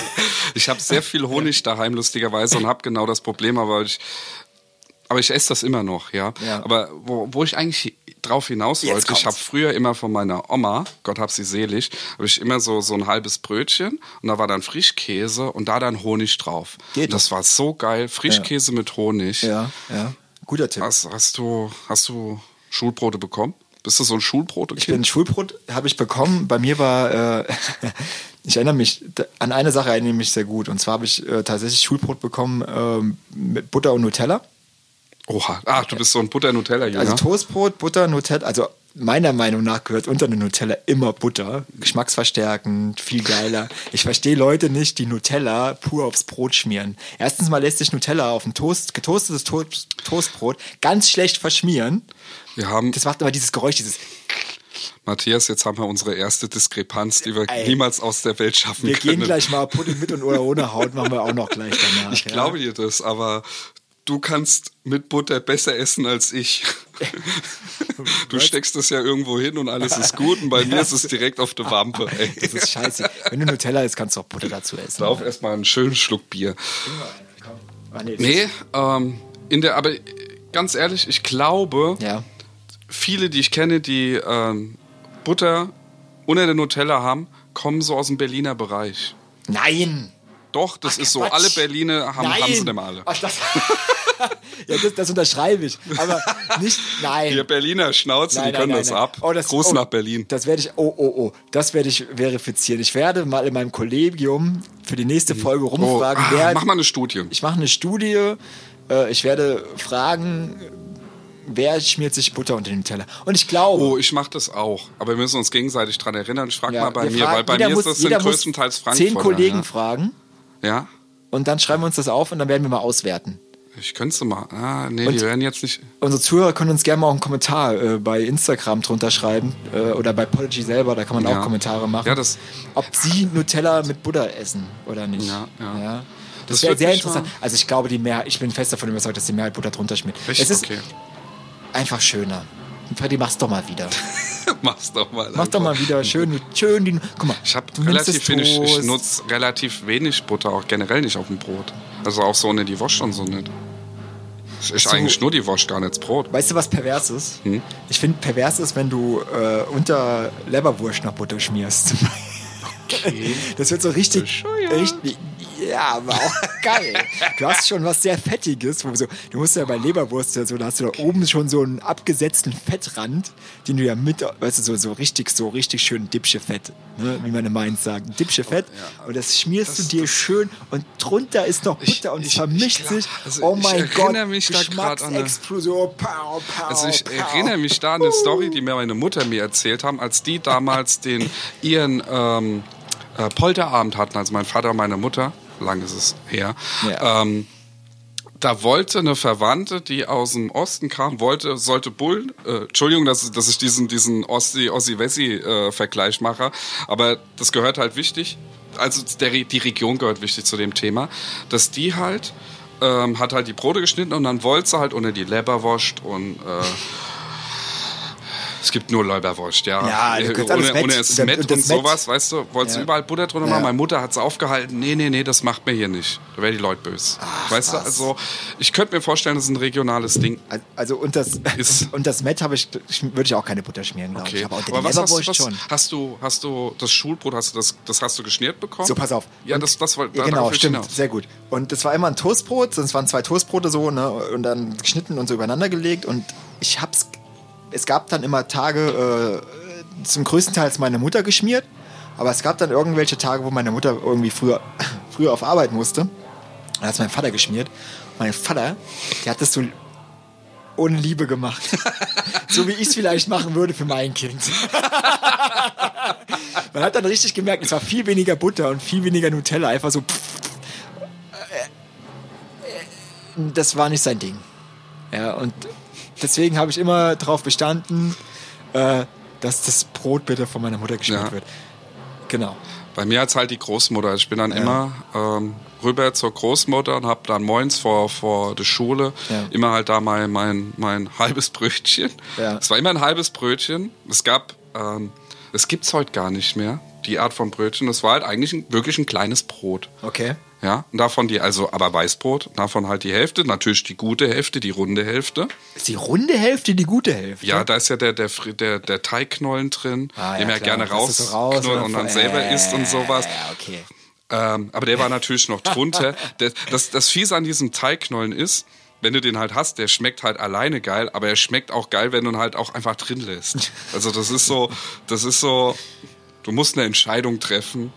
<laughs> ich habe sehr <laughs> viel Honig daheim, lustigerweise, und habe genau das Problem, aber ich, aber ich esse das immer noch, ja. ja. Aber wo, wo ich eigentlich drauf hinaus wollte, ich habe früher immer von meiner Oma, Gott hab sie selig, habe ich immer so, so ein halbes Brötchen und da war dann Frischkäse und da dann Honig drauf. Geht und das war so geil. Frischkäse mit Honig. Ja, ja. Guter Tipp. Hast, hast, du, hast du Schulbrote bekommen? Bist du so ein Schulbrote? Ich bin ein Schulbrot, habe ich bekommen. Bei mir war, äh, <laughs> ich erinnere mich, an eine Sache erinnere ich mich sehr gut. Und zwar habe ich äh, tatsächlich Schulbrot bekommen ähm, mit Butter und Nutella. Oha. Ah, du bist so ein Butter-Nutella-Jünger. Also Toastbrot, Butter, Nutella. Also meiner Meinung nach gehört unter eine Nutella immer Butter. Geschmacksverstärkend, viel geiler. Ich verstehe Leute nicht, die Nutella pur aufs Brot schmieren. Erstens mal lässt sich Nutella auf ein Toast, getoastetes Toast, Toastbrot ganz schlecht verschmieren. wir haben, Das macht aber dieses Geräusch, dieses Matthias, jetzt haben wir unsere erste Diskrepanz, die wir Ey. niemals aus der Welt schaffen Wir können. gehen gleich mal Pudding mit und oder ohne Haut, machen wir auch noch gleich <laughs> danach. Ich ja. glaube dir das, aber du kannst mit Butter besser essen als ich. <laughs> Du steckst das ja irgendwo hin und alles ist gut und bei <laughs> mir ist es direkt auf der Wampe. Ey. Das ist scheiße. Wenn du Nutella isst, kannst du auch Butter dazu essen. Sauf erstmal einen schönen Schluck Bier. Ah, nee, Nee, ähm, in der, aber ganz ehrlich, ich glaube, Ja. viele, die ich kenne, die ähm, Butter unter der Nutella haben, kommen so aus dem Berliner Bereich. Nein! Doch, das Ach, ist so. Quatsch. Alle Berliner haben, Nein. haben sie dem alle. Ach, das, <laughs> ja, das, das unterschreibe ich. Aber nicht, nein. Ihr Berliner Schnauze, Nein, die können nein, das ab. Oh, das- Gruß oh, nach Berlin. Das werde ich, oh, oh, oh, das werde ich verifizieren. Ich werde mal in meinem Kollegium für die nächste Folge Oh, rumfragen, ah, wer. mach mal eine Studie. Ich mache eine Studie. Äh, ich werde fragen, wer schmiert sich Butter unter den Teller. Und ich glaube. Oh, ich mache das auch. Aber wir müssen uns gegenseitig dran erinnern. Ich frage ja, mal bei mir, fragen- weil bei mir muss, ist das sind größtenteils Frankfurter. Zehn Kollegen ja. fragen ja? und dann schreiben wir uns das auf und dann werden wir mal auswerten. Ich könnte es mal. Ah, nee, Und- die werden jetzt nicht. Unsere Zuhörer können uns gerne mal auch einen Kommentar äh, bei Instagram drunter schreiben äh, oder bei Podigy selber, da kann man Ja. auch Kommentare machen. Ja, das- ob sie Nutella mit Butter essen oder nicht. Ja, ja. Das, Das wäre sehr interessant. mal- Also ich glaube, die Mehrheit, ich bin fest davon überzeugt, dass die Mehrheit Butter drunter schmiert. Richtig, es ist okay. einfach schöner. Freddy, mach's doch mal wieder. <laughs> Mach's doch mal. Mach doch mal wieder schön, schön die. Guck mal, Ich habe relativ wenig, ich nutze relativ wenig Butter, auch generell nicht auf dem Brot. Also auch so ne die Wurst und so nicht. Es ist So. eigentlich nur die Wurst, gar nicht das Brot. Weißt du, was pervers ist? Hm? Ich finde, pervers ist, wenn du äh, unter Leberwurst nach Butter schmierst. Okay. <laughs> Das wird so richtig, Bescheuert. Ja, aber auch <laughs> geil. Du hast schon was sehr Fettiges, wo so, du musst ja bei Leberwurst ja so, da hast du da oben schon so einen abgesetzten Fettrand, den du ja mit, weißt du, so, so richtig, so richtig schön Dippsche Fett, ne, wie meine Mainz sagen, Dippsche Fett. Und das schmierst Das- du dir das- schön und drunter ist noch Butter und es vermischt ich sich. also oh mein Gott, erinnere mich da grad an eine- Geschmacksexplosion. Pow, pow, Also ich pow. erinnere mich da an eine Story, die mir meine Mutter mir erzählt haben, als die damals den ihren ähm, äh, Polterabend hatten, also mein Vater und meine Mutter, lang ist es her. Ja. Ähm, da wollte eine Verwandte, die aus dem Osten kam, wollte, sollte Bullen, äh, Entschuldigung, dass, dass ich diesen, diesen Ossi, Ossi-Wessi-Vergleich mache, aber das gehört halt wichtig, also der, die Region gehört wichtig zu dem Thema, dass die halt, ähm, hat halt die Brote geschnitten und dann wollte sie halt unter die Leberwurst und äh, es gibt nur Leberwurst, ja. Ja, du kannst alles ohne, ohne es Und Mett das und Mett- sowas, weißt du, wolltest Ja. du überall Butter drunter Ja. machen. Meine Mutter hat es aufgehalten, nee, nee, nee, das macht mir hier nicht. Da wäre die Leute böse. weißt du, was. also ich könnte mir vorstellen, das ist ein regionales Ding. Also und das, <laughs> Ist- <laughs> und das Met habe ich, würde ich auch keine Butter schmieren, glaube Okay. ich. Aber Aber was hast, was, schon. hast du, hast du das Schulbrot, hast du das, das hast du geschmiert bekommen? So, pass auf. Ja, Und- das, das war, Ja, genau, stimmt. hinaus. Sehr gut. Und das war immer ein Toastbrot, sonst waren zwei Toastbrote so, ne, und dann geschnitten und so übereinander gelegt. Und ich hab's, es gab dann immer Tage, äh, zum größten Teil ist meine Mutter geschmiert, aber es gab dann irgendwelche Tage, wo meine Mutter irgendwie früher, <laughs> früher auf Arbeit musste. Da hat mein Vater geschmiert. Mein Vater, der hat das so ohne Liebe gemacht. <laughs> so wie ich es vielleicht machen würde für mein Kind. <laughs> Man hat dann richtig gemerkt, es war viel weniger Butter und viel weniger Nutella. Einfach so. Das war nicht sein Ding. Ja, und deswegen habe ich immer darauf bestanden, äh, dass das Brot bitte von meiner Mutter geschmiert Ja. wird. Genau. Bei mir hat's halt die Großmutter. Ich bin dann immer ähm, rüber zur Großmutter und hab dann moins vor, vor der Schule Ja. immer halt da mein, mein, mein halbes Brötchen. Ja. Es war immer ein halbes Brötchen. Es gab, ähm, es gibt's heute gar nicht mehr. die Art von Brötchen. Das war halt eigentlich ein, wirklich ein kleines Brot. Okay. Ja, davon die, also aber Weißbrot, davon halt die Hälfte, natürlich die gute Hälfte, die runde Hälfte. Ist die runde Hälfte die gute Hälfte? Ja, da ist ja der, der, der, der Teigknollen drin, Ah, den ja, er klar. gerne raus rausknollt oder und dann selber äh, isst und sowas. Ja, okay. Ähm, aber der war natürlich noch drunter. <laughs> Das, das, das Fiese an diesem Teigknollen ist, wenn du den halt hast, der schmeckt halt alleine geil, aber er schmeckt auch geil, wenn du ihn halt auch einfach drin lässt. Also das ist so, das ist so, du musst eine Entscheidung treffen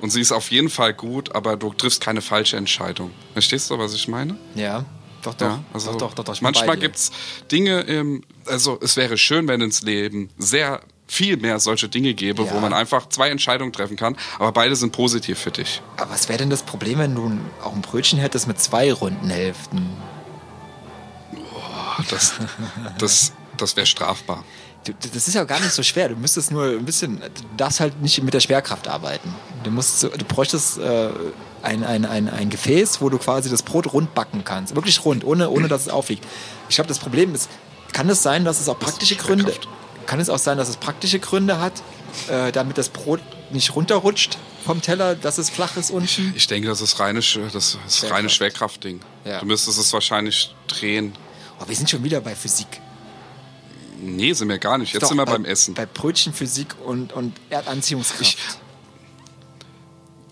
und sie ist auf jeden Fall gut, aber du triffst keine falsche Entscheidung. Verstehst du, was ich meine? Ja, doch, doch. Ja, also doch, doch, doch, doch. manchmal dir. gibt's Dinge, im, also es wäre schön, wenn ins Leben sehr viel mehr solche Dinge gäbe, Ja. wo man einfach zwei Entscheidungen treffen kann, aber beide sind positiv für dich. Aber was wäre denn das Problem, wenn du auch ein Brötchen hättest mit zwei runden Hälften? Das, das, das wäre strafbar. Das ist ja gar nicht so schwer. Du müsstest nur ein bisschen. Du darfst halt nicht mit der Schwerkraft arbeiten. Du, musst, du bräuchtest äh, ein, ein, ein, ein Gefäß, wo du quasi das Brot rund backen kannst. Wirklich rund, ohne, ohne dass es aufliegt. Ich glaube, das Problem ist, kann es sein, dass es auch praktische Gründe. Kann es auch sein, dass es praktische Gründe hat, äh, damit das Brot nicht runterrutscht vom Teller, dass es flach ist unten? Ich denke, das ist reine, das ist reine Schwerkraftding. Ja. Du müsstest es wahrscheinlich drehen. Oh, wir sind schon wieder bei Physik. Nee, sind wir gar nicht. Jetzt Doch, sind wir bei, beim Essen. Bei Brötchenphysik und, und Erdanziehungskraft.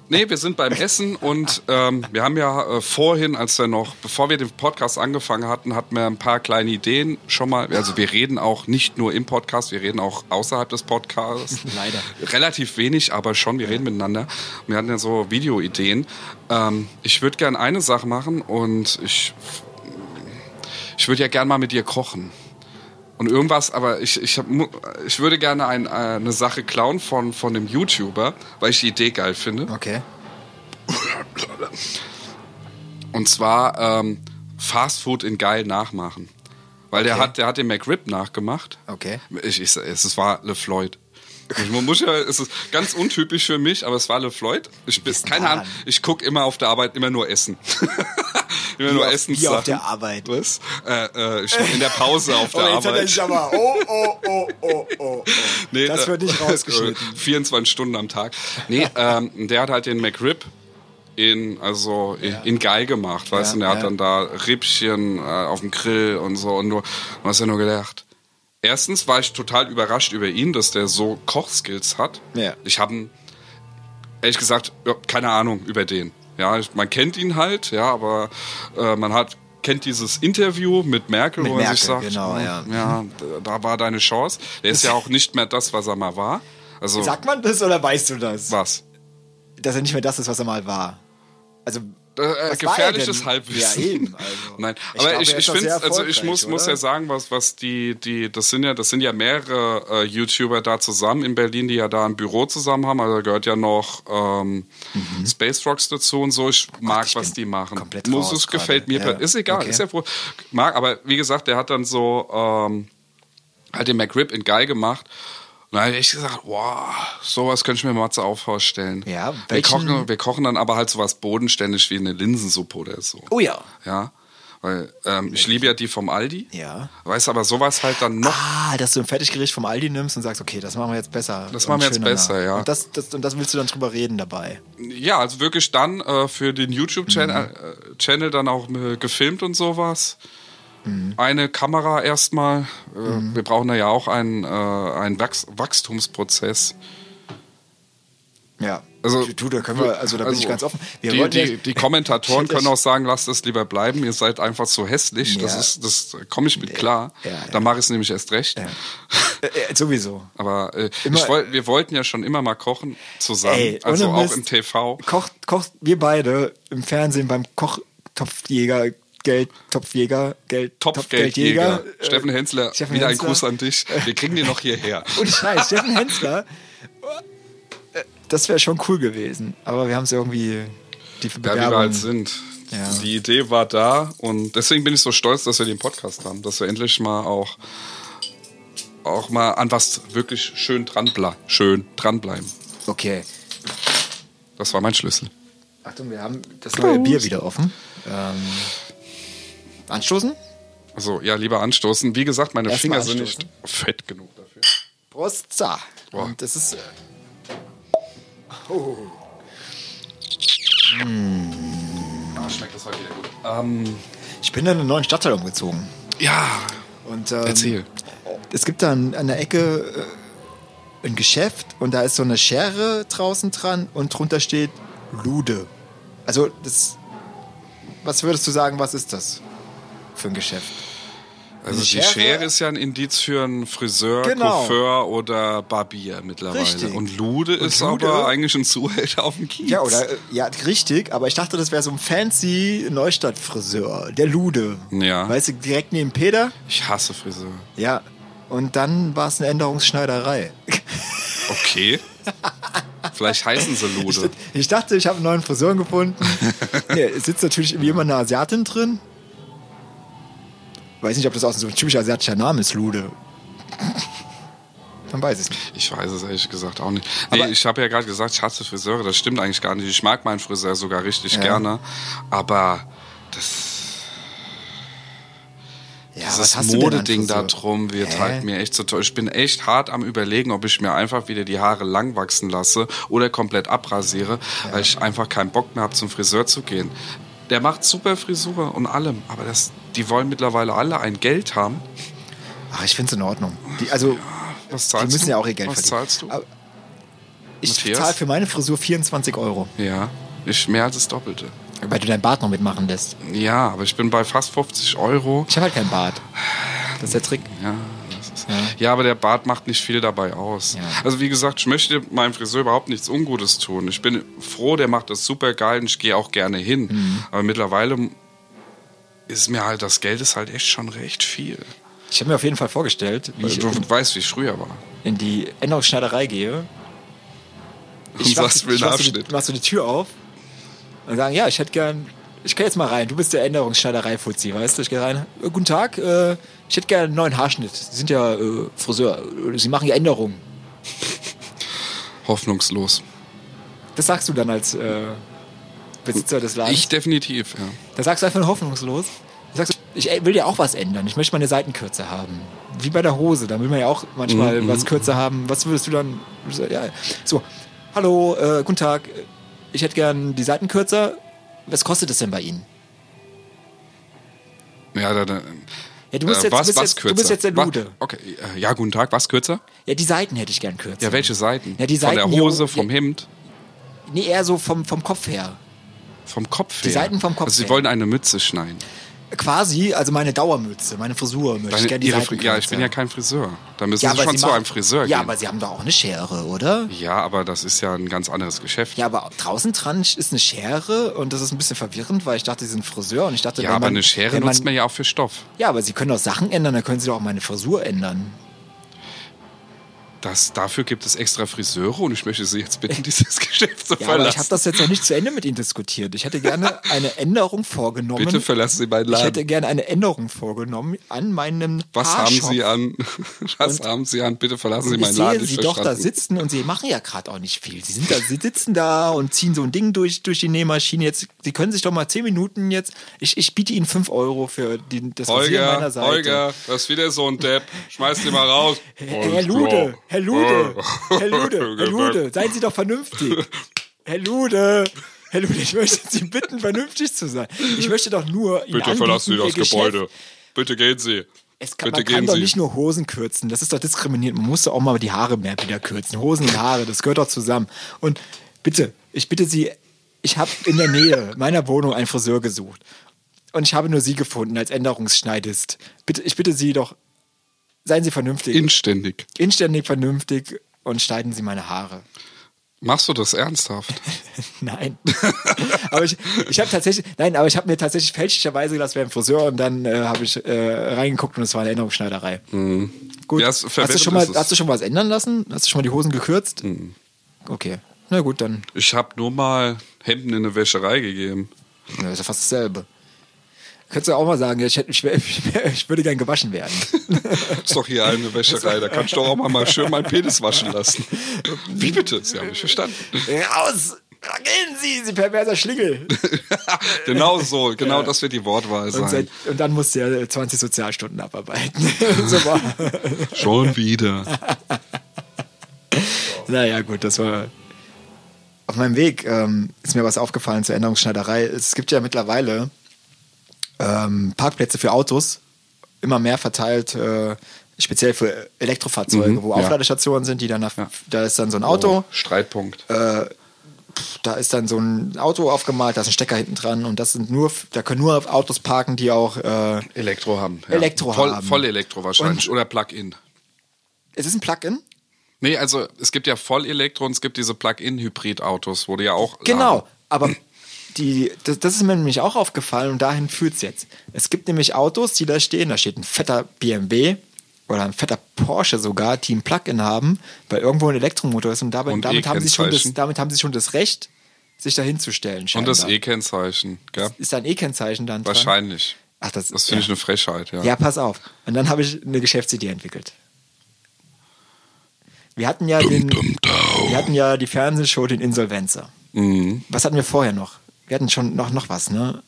Nee, wir sind beim Essen und ähm, wir haben ja äh, vorhin, als wir noch, bevor wir den Podcast angefangen hatten, hatten wir ein paar kleine Ideen schon mal. Also wir reden auch nicht nur im Podcast, wir reden auch außerhalb des Podcasts. <laughs> Leider. Relativ wenig, aber schon, wir reden miteinander. Wir hatten ja so Videoideen. Ähm, ich würde gern eine Sache machen und ich, ich würde ja gern mal mit dir kochen. Und irgendwas, aber ich, ich, hab, ich würde gerne ein, äh, eine Sache klauen von, von einem YouTuber, weil ich die Idee geil finde. Okay. Und zwar ähm, Fast Food in geil nachmachen. Weil der Okay. hat, der hat den McRib nachgemacht. Okay. Ich, ich, es es war LeFloid. Mu- muss ja, es ist ganz untypisch für mich, aber es war LeFloid. Ich bin, keine? Ahnung, ich gucke immer auf der Arbeit immer nur Essen. <laughs> immer nur auf- Essen. wie auf der Arbeit. Was? Äh, äh, ich, in der Pause auf <laughs> der Arbeit. aber, oh, oh, oh, oh, oh. <laughs> Nee, Das äh, wird nicht rausgeschnitten. 24 Stunden am Tag. Nee, ähm, der hat halt den McRib in, also in, in geil gemacht, weißt Ja, du, und hat ja. dann da Rippchen äh, auf dem Grill und so und du, du hast ja nur gedacht. Erstens war ich total überrascht über ihn, dass der so Kochskills hat. Ja. Ich habe ehrlich gesagt keine Ahnung über den. Ja, man kennt ihn halt, ja, aber äh, man hat kennt dieses Interview mit Merkel, Mit wo er sich sagt, genau, ja. ja, da war deine Chance. Der ist ja auch nicht mehr das, was er mal war. Also Sagt man das oder weißt du das? was? Dass er nicht mehr das ist, was er mal war. Also, Äh, was war er gefährliches? Halbwissen. Ja, eben. <laughs> Also. Nein, Ich aber glaube, ich, ich finde, also ich muss, muss ja sagen, was, was die, die, das sind ja, das sind ja mehrere äh, YouTuber da zusammen in Berlin, die ja da ein Büro zusammen haben. Also da gehört ja noch ähm, Space Rocks dazu und so. Ich mag, Mhm. ich was die machen. komplett muss, es gefällt mir. Ja. Ist egal, Okay. ist ja wohl. Mag, aber wie gesagt, der hat dann so ähm, halt den McRib in Geil gemacht. Und da habe ich gesagt, wow, sowas könnte ich mir mal auch vorstellen. Ja, wir kochen, wir kochen dann aber halt sowas bodenständig wie eine Linsensuppe oder so. Oh ja. Ja, weil ähm, ich liebe ja die vom Aldi. Ja. Weiß aber sowas halt dann noch. Ah, dass du ein Fertiggericht vom Aldi nimmst und sagst, okay, das machen wir jetzt besser. Das machen wir jetzt besser, nach. ja. Und das, das, und das willst du dann drüber reden dabei. Ja, also wirklich dann äh, für den YouTube-Channel äh, Channel dann auch äh, gefilmt und sowas. Eine Kamera erstmal. Äh, Wir brauchen da ja auch einen, äh, einen Wachs Wachstumsprozess. Ja. Also, du, da können wir, also da bin ich also, ganz offen. Wir die, die, ja- die Kommentatoren Ich- <laughs> können auch sagen, lasst es lieber bleiben, ihr seid einfach so hässlich. Das Ja. ist, das da komme ich mit klar. Ja, ja. Da mache ich es nämlich erst recht. Äh, äh, sowieso. Aber äh, ich wir wollten ja schon immer mal kochen zusammen. Ey, also auch Mist. im TV. Kocht, kocht, wir beide im Fernsehen beim Kochtopfjäger, Geld, Topfjäger, Geld, Topfgeldjäger. Steffen Hensler, Steffen wieder Hensler. ein Gruß an dich. Wir kriegen den noch hierher. <laughs> Und Scheiß, Steffen Hensler. Das wäre schon cool gewesen. Aber wir haben es irgendwie. Die Ja, wie Bewerbung, wir halt sind. Ja. Die Idee war da und deswegen bin ich so stolz, dass wir den Podcast haben, dass wir endlich mal auch, auch mal an was wirklich schön dranbleiben. Schön dranbleiben. Okay. Das war mein Schlüssel. Achtung, wir haben das neue Bier wieder offen. Ähm, anstoßen? Also ja, lieber anstoßen. Wie gesagt, meine Erst Finger sind nicht fett genug dafür. Prost. Boah. Und das ist. Äh, Oh. Mm. Ah, schmeckt das heute wieder gut. Ähm, ich bin in einen neuen Stadtteil umgezogen. Ja. Und, ähm, Erzähl. Es gibt dann an der Ecke äh, ein Geschäft und da ist so eine Schere draußen dran und drunter steht Lude. Also das. Was würdest du sagen, was ist das für ein Geschäft? Also die Schere? Schere? ist ja ein Indiz für einen Friseur, genau. Coiffeur oder Barbier mittlerweile. Richtig. Und Lude und ist Lude, aber eigentlich ein Zuhälter <laughs> auf dem Kiez. Ja, oder, ja, richtig, aber ich dachte, das wäre so ein fancy Neustadt-Friseur, der Lude. Ja. Weißt du, direkt neben Peter? Ich hasse Friseur. Ja, und dann war es eine Änderungsschneiderei. <laughs> Okay. Vielleicht heißen sie Lude. Ich, ich dachte, ich habe einen neuen Friseur gefunden. <laughs> nee, es sitzt natürlich wie immer eine Asiatin drin weiß nicht, ob das auch so ein typischer asiatischer Name ist, Lude. Man weiß es nicht. Ich weiß es ehrlich gesagt auch nicht. Nee, aber ich habe ja gerade gesagt, ich hasse Friseure. Das stimmt eigentlich gar nicht. Ich mag meinen Friseur sogar richtig ja. gerne. Aber das. Ja, Dieses Modeding da drum wird Hä? halt mir echt so toll. Ich bin echt hart am überlegen, ob ich mir einfach wieder die Haare lang wachsen lasse oder komplett abrasiere, ja. weil ich einfach keinen Bock mehr habe, zum Friseur zu gehen. Der macht super Frisur und allem, aber das, die wollen mittlerweile alle ein Geld haben. Ach, ich finde es in Ordnung. Die, also, ja, was zahlst die müssen du? ja auch ihr Geld was verdienen. zahlst du? Aber ich zahle für meine Frisur 24 Euro. Ja, ich mehr als das Doppelte. Weil du dein Bart noch mitmachen lässt. Ja, aber ich bin bei fast 50 Euro. Ich habe halt keinen Bart. Das ist der Trick. Ja, ja. ja. aber der Bart macht nicht viel dabei aus. Ja. Also wie gesagt, ich möchte meinem Friseur überhaupt nichts Ungutes tun. Ich bin froh, der macht das super geil und ich gehe auch gerne hin. Mhm. Aber mittlerweile ist mir halt, das Geld ist halt echt schon recht viel. Ich habe mir auf jeden Fall vorgestellt, wie ich. Du weißt, wie ich früher war. In die Änderungsschneiderei gehe. Ich und sagst, will einen Abschnitt. Machst du die Tür auf und sagen, ja, ich hätte gern ich kann jetzt mal rein. Du bist der Änderungsschneiderei-Fuzzi, weißt du? Ich gehe rein. Guten Tag, äh, ich hätte gerne einen neuen Haarschnitt. Sie sind ja äh, Friseur. Sie machen ja Änderungen. <laughs> Hoffnungslos. Das sagst du dann als äh, Besitzer des Ladens? Ich definitiv, ja. Da sagst du einfach nur hoffnungslos. Da sagst du, ich will ja auch was ändern. Ich möchte meine Seiten kürzer haben. Wie bei der Hose. Da will man ja auch manchmal mhm. was kürzer haben. Was würdest du dann. Ja. So, hallo, äh, guten Tag. Ich hätte gern die Seiten kürzer was kostet es denn bei Ihnen? Ja, da, da, ja, du, bist äh, jetzt, was, du, bist was jetzt, du bist jetzt der Lude. Okay, äh, ja, guten Tag. Was kürzer? Ja, die Seiten hätte ich gern kürzer. Ja, welche Seiten? Ja, die Seiten Von der Hose, vom Hemd? Nee, eher so vom, vom Kopf her. Vom Kopf her? Die Seiten vom Kopf also, Sie her. wollen eine Mütze schneiden? Quasi, also meine Dauermütze, meine Frisur möchte ich gerne die Seiten Ja, ich bin ja kein Friseur. Da müssen ja, Sie schon Sie zu einem Friseur ja, gehen. Ja, aber Sie haben doch auch eine Schere, oder? Ja, aber das ist ja ein ganz anderes Geschäft. Ja, aber draußen dran ist eine Schere und das ist ein bisschen verwirrend, weil ich dachte, Sie sind Friseur und ich dachte, Ja, aber man, eine Schere man, nutzt man ja auch für Stoff. Ja, aber Sie können doch Sachen ändern, dann können Sie doch auch meine Frisur ändern das, dafür gibt es extra Friseure und ich möchte Sie jetzt bitten, <laughs> dieses Geschäft zu ja, verlassen. Aber ich habe das jetzt noch nicht zu Ende mit Ihnen diskutiert. Ich hätte gerne eine Änderung vorgenommen. Bitte verlassen Sie meinen Laden. Ich hätte gerne eine Änderung vorgenommen an meinem Was Haarshop. haben Sie an? <laughs> Was und haben Sie an? Bitte verlassen Sie meinen Laden. Ich sehe Sie doch da sitzen und Sie machen ja gerade auch nicht viel. Sie sind da, Sie sitzen da und ziehen so ein Ding durch, durch die Nähmaschine. Jetzt, Sie können sich doch mal zehn Minuten jetzt. Ich, ich biete Ihnen fünf Euro für die, das Holger, meiner Seite. Holger, das ist wieder so ein Depp. Schmeiß die mal raus. Herr, <laughs> Herr Lude, Herr Lude, Herr Lude, Herr Lude, <laughs> seien Sie doch vernünftig. Herr Lude, Herr Lude, ich möchte Sie bitten, vernünftig zu sein. Ich möchte doch nur Ihnen Bitte verlassen Sie das Gebäude. Bitte gehen Sie. Es kann, Bitte man kann doch nicht nur Hosen kürzen. Das ist doch diskriminierend. Man muss doch auch mal die Haare mehr wieder kürzen. Hosen und Haare, das gehört doch zusammen. Und bitte, ich bitte Sie, ich habe in der Nähe meiner Wohnung einen Friseur gesucht. Und ich habe nur Sie gefunden als Änderungsschneidist. Bitte, ich bitte Sie doch, seien Sie vernünftig. Inständig. Inständig, vernünftig und schneiden Sie meine Haare. Machst du das ernsthaft? <laughs> nein. <laughs> aber ich, ich habe tatsächlich, nein, aber ich habe mir tatsächlich fälschlicherweise gedacht, wäre ein Friseur und dann äh, habe ich äh, reingeguckt und es war eine Änderungsschneiderei. Mhm. Gut. Ja, hast, du schon mal, hast du schon was ändern lassen? Hast du schon mal die Hosen gekürzt? Mhm. Okay. Na gut, dann. Ich habe nur mal Hemden in eine Wäscherei gegeben. Ja, das ist ja fast dasselbe. Könntest du auch mal sagen, ich, hätte, ich, <laughs> ich würde gern gewaschen werden. ist doch hier eine Wäscherei, da kannst du doch auch mal, mal schön meinen Penis waschen lassen. Wie bitte? Sie haben mich verstanden. Raus! Gehen Sie, Sie perverser Schlingel. <laughs> genau so, genau ja. das wird die Wortwahl sein. Und, seit, und dann musst du ja 20 Sozialstunden abarbeiten. <laughs> Schon wieder. naja, gut, das war auf meinem Weg ähm, ist mir was aufgefallen zur Änderungsschneiderei. Es gibt ja mittlerweile ähm, Parkplätze für Autos, immer mehr verteilt, äh, speziell für Elektrofahrzeuge, Mhm, wo ja. Aufladestationen sind, die dann nach, da ist dann so ein Auto, Oh, Streitpunkt. da ist dann so ein Auto aufgemalt, da ist ein Stecker hinten dran und das sind nur, da können nur Autos parken, die auch, äh, Elektro haben. Elektro Voll, haben. Voll Elektro wahrscheinlich. Und- Oder Plug-in. es ist ein Plug-in, Nee, also es gibt ja Vollelektro und es gibt diese Plug-in-Hybrid-Autos, wo du ja auch. Genau, laden. aber <clears throat> die, das, das ist mir nämlich auch aufgefallen und dahin führt es jetzt. Es gibt nämlich Autos, die da stehen, da steht ein fetter BMW oder ein fetter Porsche sogar, die ein Plug-in haben, weil irgendwo ein Elektromotor ist und, dabei, Und damit, haben sie schon das, damit haben sie schon das Recht, sich dahin zu stellen. Und das. E-Kennzeichen, gell? Ist da ein E-Kennzeichen dann dran? Wahrscheinlich. Ach, das, Das finde ja. ich eine Frechheit, ja. Ja, pass auf. Und dann habe ich eine Geschäftsidee entwickelt. Wir hatten ja den, wir hatten ja die Fernsehshow, den Insolvenzer. Mhm. Was hatten wir vorher noch? Wir hatten schon noch, noch was, ne?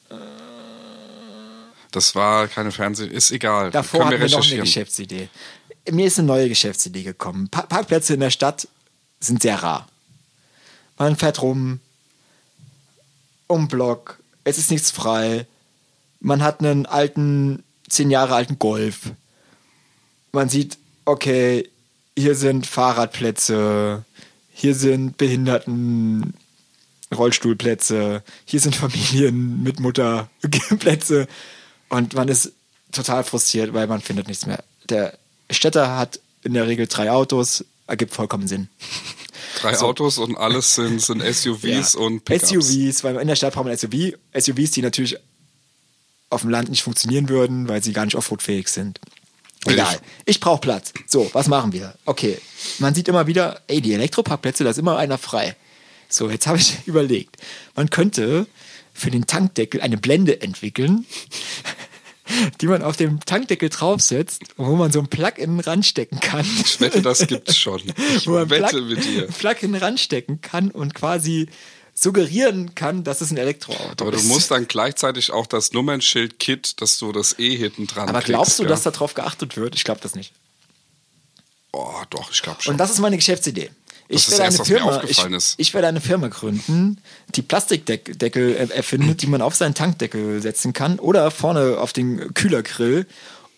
Das war keine Fernseh... Ist egal. Davor Können hatten wir wir noch eine. Geschäftsidee. Mir ist eine neue Geschäftsidee gekommen. Pa Parkplätze in der Stadt sind sehr rar. Man fährt rum, um Block, es ist nichts frei. Man hat einen alten, zehn Jahre alten Golf. Man sieht, okay, hier sind Fahrradplätze, hier sind Behinderten Rollstuhlplätze, hier sind Familien mit Mutterplätze und man ist total frustriert, weil man findet nichts mehr. Der Städter hat in der Regel drei Autos, ergibt vollkommen Sinn. Drei Autos und alles sind, sind <laughs> SUVs Ja. und Pickups. SUVs, weil in der Stadt braucht man SUV, SUVs, die natürlich auf dem Land nicht funktionieren würden, weil sie gar nicht offroadfähig sind. Egal. Ich brauche Platz. So, was machen wir? Okay. Man sieht immer wieder, ey, die Elektroparkplätze, da ist immer einer frei. So, jetzt habe ich <laughs> überlegt. Man könnte für den Tankdeckel eine Blende entwickeln, <laughs> die man auf dem Tankdeckel draufsetzt, wo man so ein Plug-in ranstecken kann. Ich wette, das gibt's schon. Ich <laughs> wo man wette Plug, mit dir. Plug-in ranstecken kann und quasi suggerieren kann, dass es ein Elektroauto Aber du ist. musst dann gleichzeitig auch das Nummernschild Kit, dass du das E hinten dran Aber kriegst, glaubst du, gell? dass darauf geachtet wird? Ich glaube das nicht. Oh, doch, ich glaube schon. Und das ist meine Geschäftsidee. Ich werde, mir Firma, ich, ich werde eine Firma gründen, die Plastikdeckel er- erfindet, die man auf seinen Tankdeckel setzen kann oder vorne auf den Kühlergrill.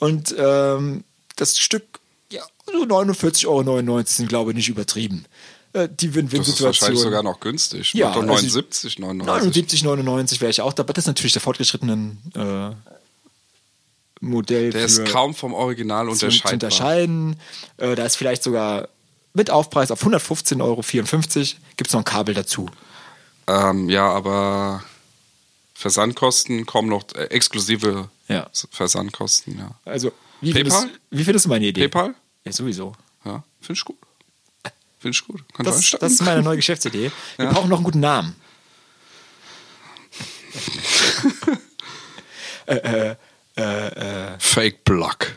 Und ähm, das Stück, ja, so 49,99 Euro sind, glaube ich, nicht übertrieben. Äh, die das ist Win-Win-Situation. wahrscheinlich sogar noch günstig. Ja, also 79, 99. 79, 99 wäre ich auch dabei. Das ist natürlich der fortgeschrittenen äh, Modell Der ist kaum vom Original zu, zu unterscheidbar. unterscheiden. Äh, da ist vielleicht sogar mit Aufpreis auf 115,54 Euro gibt es noch ein Kabel dazu. Ähm, ja, aber Versandkosten kommen noch, äh, exklusive Ja. Versandkosten, ja. Also, wie PayPal? findest, wie findest du meine Idee? PayPal? Ja, sowieso. Ja, finde ich gut. Finde ich gut. Kannst du Das, das ist meine neue <laughs> Geschäftsidee. Wir Ja. brauchen noch einen guten Namen. <laughs> Fake Block.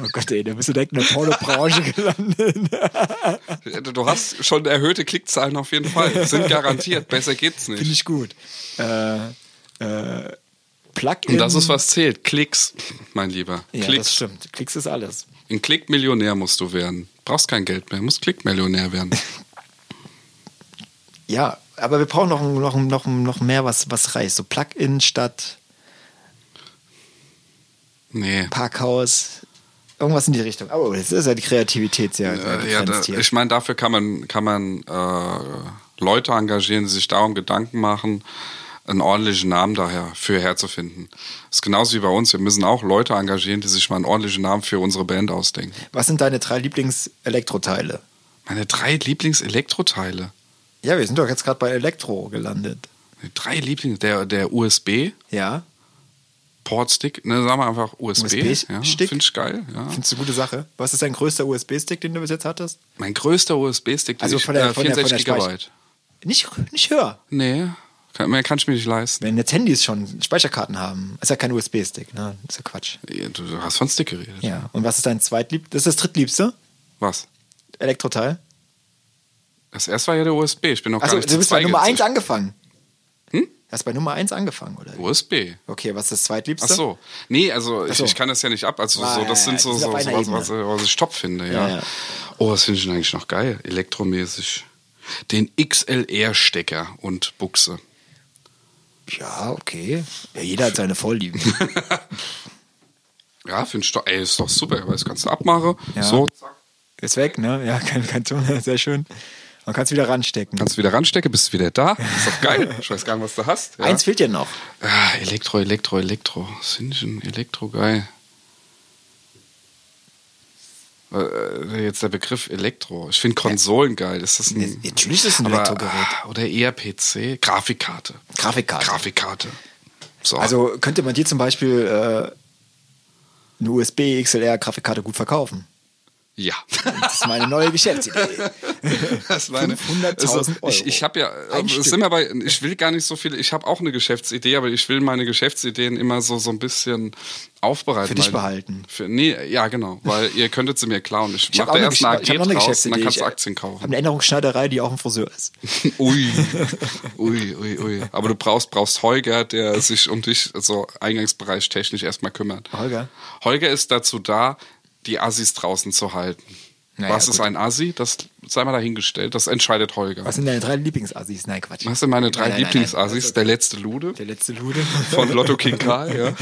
Oh Gott, ey, da bist du direkt in der Pornobranche <laughs> gelandet. Du hast schon erhöhte Klickzahlen auf jeden Fall. Sind garantiert. Besser geht's Finde nicht. ich gut. Äh, äh, Plugin. Und das ist, was zählt. Klicks, mein Lieber. Ja, das Klicks. stimmt. Klicks ist alles. Ein Klickmillionär musst du werden. Brauchst kein Geld mehr, musst Klickmillionär werden. <laughs> Ja, aber wir brauchen noch, noch, noch, noch mehr, was, was reicht. So Plug-in statt Nee. Parkhaus. Irgendwas in die Richtung. Oh, das ist ja die Kreativität sehr, Äh, ja, da, ich meine, dafür kann man, kann man äh, Leute engagieren, die sich darum Gedanken machen, einen ordentlichen Namen daher für herzufinden. Das ist genauso wie bei uns. Wir müssen auch Leute engagieren, die sich mal einen ordentlichen Namen für unsere Band ausdenken. Was sind deine drei Lieblings-Elektroteile? Meine drei Lieblings-Elektroteile. Ja, wir sind doch jetzt gerade bei Elektro gelandet. Drei Lieblings. Der, der USB. Ja, Portstick, ne, sagen wir einfach USB. USB-Stick? ja, Finde ich geil. Ja. findest du eine gute Sache. Was ist dein größter USB-Stick, den du bis jetzt hattest? Mein größter USB-Stick, Also ich, von der- äh, von der- von der 64 Gigabyte. Nicht, nicht höher. Nee, kann, mehr kann ich mir nicht leisten. Wenn jetzt Handys schon Speicherkarten haben, ist ja kein USB-Stick, ne? Das ist ja Quatsch. Ja, Du hast von Stick geredet. Ja. Und was ist dein zweitlieb? Das ist das drittliebste Was? Elektroteil? Das erste war ja der USB. Ich bin noch Also gar nicht du bist bei Nummer 1 gezischt. angefangen. Du hast bei Nummer 1 angefangen, oder? USB. Okay, was ist das zweitliebste? Ach so. Nee, also ich, so. ich kann das ja nicht ab. Also Ah, so, das ja, sind so, sind so, so was, was, was ich top finde, ja. Ja. Oh, was finde ich denn eigentlich noch geil? Elektromäßig. den XLR-Stecker und Buchse. Ja, okay. Ja, jeder hat seine Vorlieben. <laughs> Ja, finde ich doch, ey, ist doch super, weil das kannst du abmachen. So, zack. Ist weg, ne? Ja, <laughs> kein, kein Ton, sehr schön. Man kann es wieder ranstecken. Kannst wieder ranstecken, bist wieder da. Ist doch geil. Ich weiß gar nicht, was du hast. Ja. Eins fehlt dir noch. Ah, Elektro, Elektro, Elektro. Sinchen, Elektro, geil. Äh, Jetzt der Begriff Elektro. Ich finde Konsolen geil. Ist das ein, Natürlich ist es ein aber, Elektrogerät. ah, Oder eher PC. Grafikkarte. Grafikkarte. Grafikkarte. So. Also könnte man dir zum Beispiel äh, eine USB XLR Grafikkarte gut verkaufen. Ja. Das ist meine neue Geschäftsidee. <laughs> Das meine, 500.000 also, Euro. Ich, ich habe ja, Ein Stück. sind mir bei, ich will gar nicht so viel, ich habe auch eine Geschäftsidee, aber ich will meine Geschäftsideen immer so, so ein bisschen aufbereiten. Für dich behalten. Für, nee, ja, genau, weil ihr könntet sie mir klauen. Ich, Ich mach habe da erst eine Gesch- ich noch AG eine draus dann kannst Ich du Aktien habe kaufen. eine Änderungsschneiderei, die auch ein Friseur ist. <laughs> Ui, ui, ui, ui. Aber du brauchst, brauchst Holger, der sich um dich, also Eingangsbereich technisch erstmal kümmert. Holger? Holger ist dazu da, die Assis draußen zu halten. Naja, Was ist gut. ein Assi? Das sei mal dahingestellt. Das entscheidet Holger. Was sind deine drei Lieblingsassis? Nein, Quatsch. Was sind meine drei Lieblingsassis? nein. Der letzte Lude Der letzte Lude. <laughs> von Lotto King Karl, ja.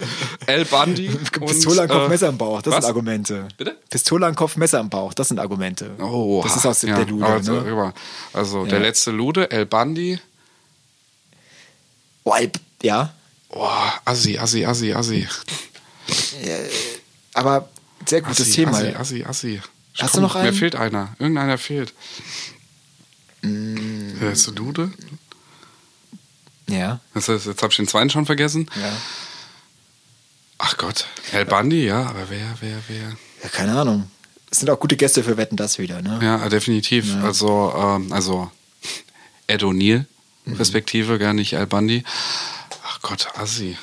<laughs> El Bundy. Pistole an Kopf, äh, Messer im Bauch, das was? sind Argumente. Bitte? Pistole an Kopf, Messer im Bauch, das sind Argumente. Oh, das ist aus ja, der Lude. Also, ne? rüber. also Ja. der letzte Lude, El Bundy. Oh, Alp, ja. Oh, Assi, Assi, Assi, Assi. Aber sehr gutes Assi, Thema. Assi, Assi, Assi. Ich Hast du noch Mir einen? fehlt einer. Irgendeiner fehlt. Mm. Der letzte Lude. Ja, Das heißt, jetzt habe ich den zweiten schon vergessen. ja. Ach Gott. El Bundy, ja, aber wer, wer, wer? Ja, keine Ahnung. Es sind auch gute Gäste für Wetten, das wieder, ne? Ja, definitiv. Also, ähm, also Ed O'Neill, Mhm. respektive, gar nicht Al Bundy. Ach Gott, Assi.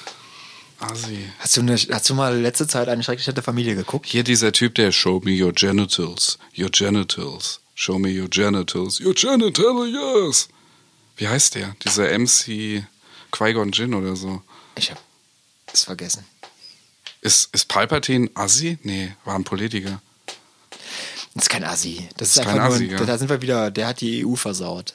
Assi. Hast du, eine, hast du mal letzte Zeit eine schrecklich nette Familie geguckt? Hier dieser Typ, der Show me your genitals. Your genitals. Show me your genitals. Your genitals, yes. Wie heißt der? Dieser MC Qui-Gon Jinn oder so. Ich hab es vergessen. Ist, ist Palpatine Assi? Nee, war ein Politiker. Das ist kein Assi. Das ist, ist kein einfach Assi, nur, ja. da sind wir wieder, der hat die EU versaut.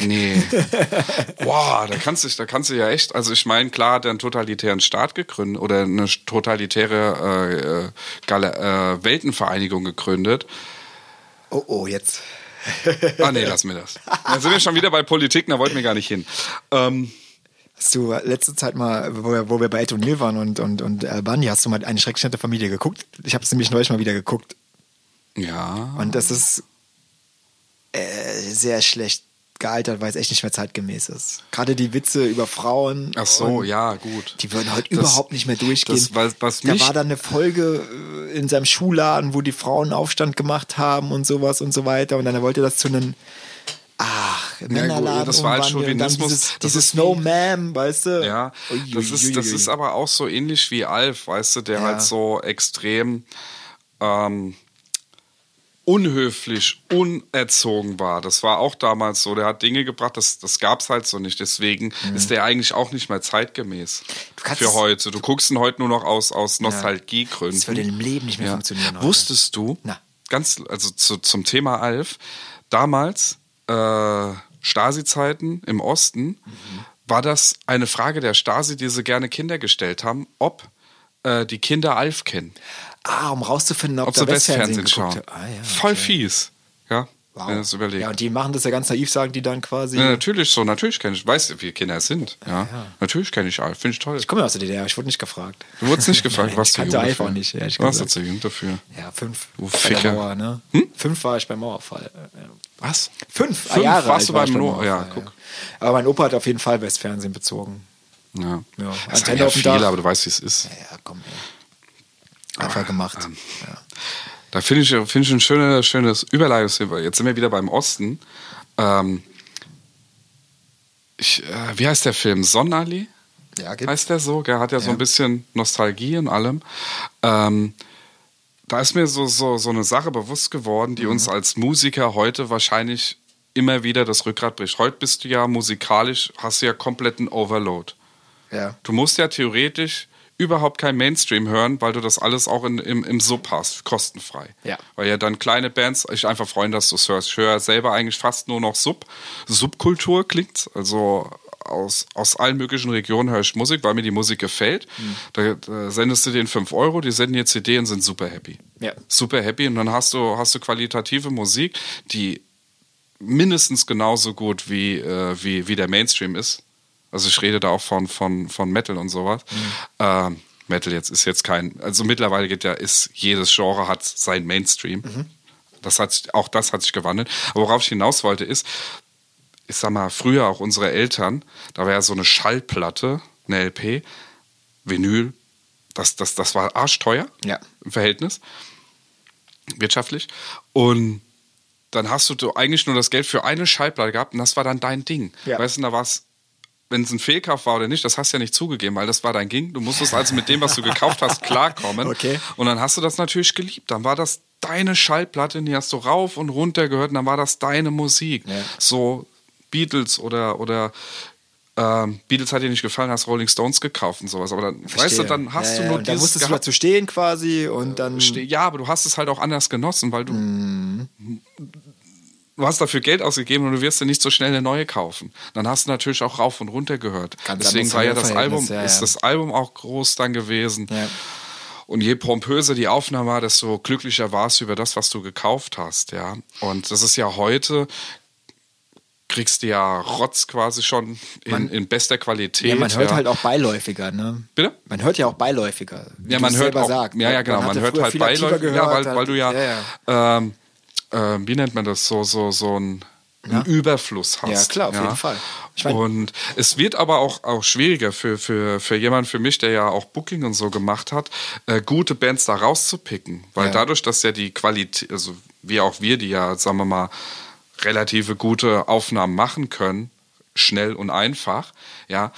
Nee. <laughs> Boah, da kannst du, da kannst du ja echt, also ich meine, klar hat er einen totalitären Staat gegründet oder eine totalitäre äh, äh, äh, Weltenvereinigung gegründet. Oh, oh, jetzt. Ah nee, lass mir das. Dann sind wir schon wieder bei Politik, da wollten wir gar nicht hin. Ähm, Hast du letzte Zeit mal, wo wir, wo wir bei Ed O'Neill waren und, und, und Albani, hast du mal eine schrecklich nette Familie geguckt? Ich habe es nämlich neulich mal wieder geguckt. ja. Und das ist äh, sehr schlecht gealtert, weil es echt nicht mehr zeitgemäß ist. Gerade die Witze über Frauen. Ach so, ja, gut. Die würden heute Das- überhaupt nicht mehr durchgehen. das, was- was da war dann eine Folge äh, in seinem Schuhladen, wo die Frauen Aufstand gemacht haben und sowas und so weiter. Und dann wollte er das zu einem Ach, Männerladen das war halt Chauvinismus. Dieses, Das dieses ist No Ma'am, weißt du? Ja, das ist, das ist aber auch so ähnlich wie Alf, weißt du, der Ja. halt so extrem ähm, unhöflich, unerzogen war. Das war auch damals so. Der hat Dinge gebracht, das, das gab's halt so nicht. Deswegen ist der eigentlich auch nicht mehr zeitgemäß Du für es- heute. Du guckst ihn heute nur noch aus, aus Nostalgiegründen. Das würde im Leben nicht mehr funktionieren heute. Wusstest du, Na. ganz, also zu, zum Thema Alf, damals, äh, Stasi-Zeiten im Osten, war das eine Frage der Stasi, die sie gerne Kinder gestellt haben, ob äh, die Kinder Alf kennen. Ah, um rauszufinden, ob, Ob sie Westfernsehen schauen. Ah, ja, Voll okay. fies. Ja, Wow. wenn das überlegst. Ja, und die machen das ja ganz naiv, sagen die dann quasi. Ja, natürlich so, natürlich kenne ich. Weißt du, wie Kinder es sind? Ja, natürlich kenne ich Alf. Finde ich toll. Ich komme ja aus der DDR, ich wurde nicht gefragt. Du wurdest nicht <laughs> gefragt, Nein, was ich du kannte auch nicht, ehrlich Was gesagt. hast du jung dafür? Ja, fünf. Du Ficker. Mauer, ne? Fünf war ich beim Mauerfall. Ja. Was? Fünf, Fünf Jahre warst du beim ich Mauer- ja, Mauerfall, guck. Aber mein Opa hat auf jeden Fall Westfernsehen bezogen. Ja. Ja, Das Antenne ja Dach. aber du weißt, wie es ist. Ja, ja, komm, ey. Einfach gemacht. ähm, ja. Da finde ich, finde ich ein schönes, schönes Überleitungsthema. Jetzt sind wir wieder beim Osten. Ähm, ich, äh, wie heißt der Film? Sonnenallee? Ja, gibt Heißt der so? Der hat ja, so Ja. ein bisschen Nostalgie in allem. Ähm, da ist mir so, so, so eine Sache bewusst geworden, die uns als Musiker heute wahrscheinlich immer wieder das Rückgrat bricht. Heute bist du ja musikalisch, hast du ja kompletten Overload. ja. Du musst ja theoretisch überhaupt kein Mainstream hören, weil du das alles auch in, im, im Sub hast, kostenfrei. Ja. Weil ja dann kleine Bands, ich einfach freuen, dass du es hörst. Ich höre selber eigentlich fast nur noch Sub. Subkultur klingt, also aus, aus allen möglichen Regionen höre ich Musik, weil mir die Musik gefällt. Mhm. Da, da, sendest du denen 5 Euro, die senden dir CD und sind super happy. Ja. Super happy und dann hast du, hast du qualitative Musik, die mindestens genauso gut wie, äh, wie, wie der Mainstream ist. Also ich rede da auch von, von, von Metal und sowas. Mhm. Ähm, Metal jetzt ist jetzt kein, also mittlerweile geht ja, ist jedes Genre hat sein Mainstream. Mhm. Das hat, auch das hat sich gewandelt. Aber worauf ich hinaus wollte ist, ich sag mal, früher auch unsere Eltern, da war ja so eine Schallplatte, eine LP, Vinyl, das, das, das war arschteuer ja. im Verhältnis, wirtschaftlich. Und dann hast du eigentlich nur das Geld für eine Schallplatte gehabt und das war dann dein Ding. Ja. Weißt du, da war es wenn es ein Fehlkauf war oder nicht, das hast du ja nicht zugegeben, weil das war dein Ging. Du musstest also mit dem, was du gekauft hast, <laughs> klarkommen. Okay. Und dann hast du das natürlich geliebt. Dann war das deine Schallplatte, die hast du rauf und runter gehört und dann war das deine Musik. Ja. So Beatles oder, oder ähm, Beatles hat dir nicht gefallen, hast Rolling Stones gekauft und sowas. Aber dann, Verstehe. weißt du, dann hast ja, du ja. nur dann dieses musstest du gehabt. dazu stehen quasi und dann. Ste- Ja, aber du hast es halt auch anders genossen, weil du, Mhm. Du hast dafür Geld ausgegeben und du wirst dir nicht so schnell eine neue kaufen. Dann hast du natürlich auch rauf und runter gehört. Ganz Deswegen war ja das Album, ja, ist ja. das Album auch groß dann gewesen. Ja. Und je pompöser die Aufnahme war, desto glücklicher warst du über das, was du gekauft hast, ja. Und das ist ja heute, kriegst du ja Rotz quasi schon in, in bester Qualität. ja, man hört ja. halt auch beiläufiger, ne? Bitte? Man hört ja auch beiläufiger. Ja, man hört auch, sagst. ja, ja, genau, man, hatte hört halt viel aktiver beiläufig, ja, weil, gehört, weil du ja, ja, ja. Ähm, ähm, wie nennt man das, so, so, so ein, einen Überfluss hast. Ja, klar, auf jeden Fall. Ich mein- und es wird aber auch, auch schwieriger für, für, für jemanden, für mich, der ja auch Booking und so gemacht hat, äh, gute Bands da rauszupicken. Weil Ja. dadurch, dass ja die Qualität, also wie auch wir, die ja, sagen wir mal, relative gute Aufnahmen machen können, schnell und einfach, ja,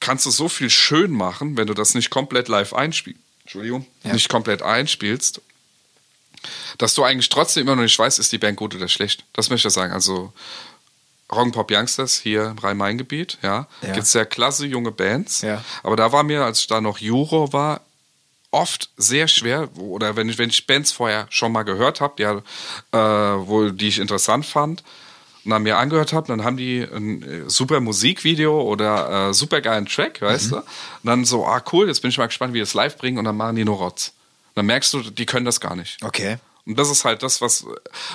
kannst du so viel schön machen, wenn du das nicht komplett live einspielst. Entschuldigung, Ja. nicht komplett einspielst, dass du eigentlich trotzdem immer noch nicht weißt, ist die Band gut oder schlecht. Das möchte ich sagen. Also Rock Pop Youngsters hier im Rhein-Main-Gebiet, ja, Ja. gibt sehr klasse junge Bands. Ja. Aber da war mir, als ich da noch Juro war, oft sehr schwer, oder wenn ich, wenn ich Bands vorher schon mal gehört habe, ja, äh, wo, die ich interessant fand, und dann mir angehört habe, dann haben die ein äh, super Musikvideo oder äh, super geilen Track, weißt du? Und dann so, ah cool, jetzt bin ich mal gespannt, wie das live bringen und dann machen die nur Rotz. Dann merkst du, die können das gar nicht. Okay. Und das ist halt das, was.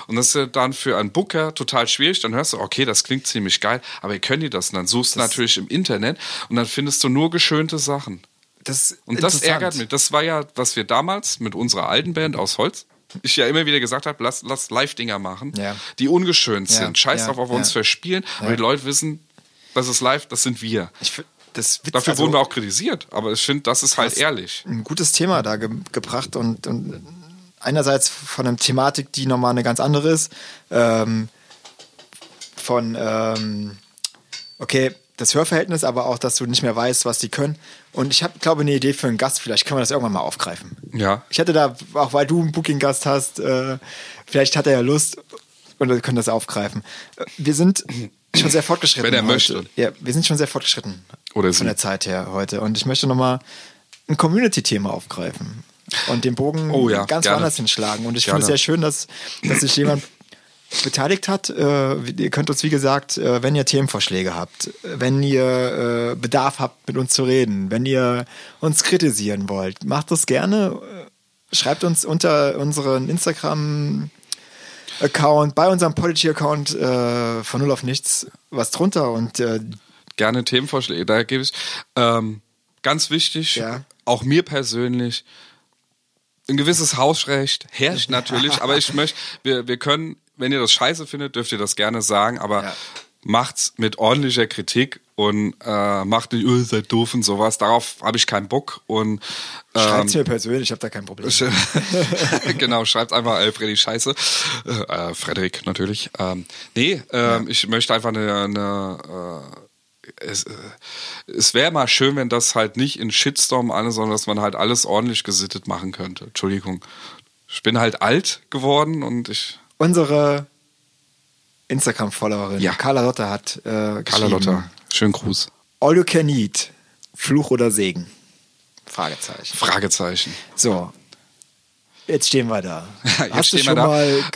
Und das ist ja dann für einen Booker total schwierig. Dann hörst du, okay, das klingt ziemlich geil, aber können die das? Und dann suchst du natürlich im Internet und dann findest du nur geschönte Sachen. Das ist Und das ärgert mich. Das war ja, was wir damals mit unserer alten Band aus Holz, ich ja immer wieder gesagt habe, lass, lass Live-Dinger machen, Ja. die ungeschönt Ja, sind. Scheiß ja, drauf, auf ja. uns verspielen, aber die Leute wissen, das ist live, das sind wir. Ich, Witz, Dafür also, wurden wir auch kritisiert, aber ich finde, das ist halt ehrlich. ein gutes Thema da ge gebracht und, und einerseits von einer Thematik, die nochmal eine ganz andere ist, ähm, von, ähm, okay, das Hörverhältnis, aber auch, dass du nicht mehr weißt, was die können. Und ich habe, glaube eine Idee für einen Gast, vielleicht können wir das irgendwann mal aufgreifen. Ja. Ich hatte da, auch weil du einen Booking-Gast hast, äh, vielleicht hat er ja Lust und wir können das aufgreifen. Äh, Wir sind schon sehr fortgeschritten. Wenn er heute. möchte. Ja, wir sind schon sehr fortgeschritten. Oder Von der Zeit her heute. Und ich möchte nochmal ein Community-Thema aufgreifen und den Bogen Oh ja, ganz gerne. woanders hinschlagen. Und ich Gerne. finde es sehr schön, dass, dass sich jemand beteiligt hat. Äh, ihr könnt uns, wie gesagt, äh, wenn ihr Themenvorschläge habt, wenn ihr äh, Bedarf habt, mit uns zu reden, wenn ihr uns kritisieren wollt, macht das gerne. Äh, Schreibt uns unter unseren Instagram Account, bei unserem Policy-Account äh, von Null auf Nichts was drunter und äh, gerne Themenvorschläge. Da gebe ich ähm, ganz wichtig, Ja. auch mir persönlich, ein gewisses Hausrecht herrscht <laughs> natürlich, aber ich möchte, wir, wir können, wenn ihr das scheiße findet, dürft ihr das gerne sagen, aber Ja. Macht's mit ordentlicher Kritik und äh, macht nicht, oh, seid doof und sowas. Darauf habe ich keinen Bock und ähm, mir persönlich, ich habe da kein Problem. <laughs> genau, schreibt einfach äh, Freddy Scheiße. Äh, äh, Frederik natürlich. Ähm, nee, ähm, ich möchte einfach eine, eine äh, es, äh, es wäre mal schön, wenn das halt nicht in Shitstorm alles, sondern dass man halt alles ordentlich gesittet machen könnte. Entschuldigung. Ich bin halt alt geworden und ich. Unsere Instagram-Followerin, Ja. Carla Lotta, hat äh, Carla Lotta, schönen Gruß. All you can eat, Fluch oder Segen. Fragezeichen. Fragezeichen. So. Jetzt stehen wir da. <laughs> Jetzt Hast du schon mal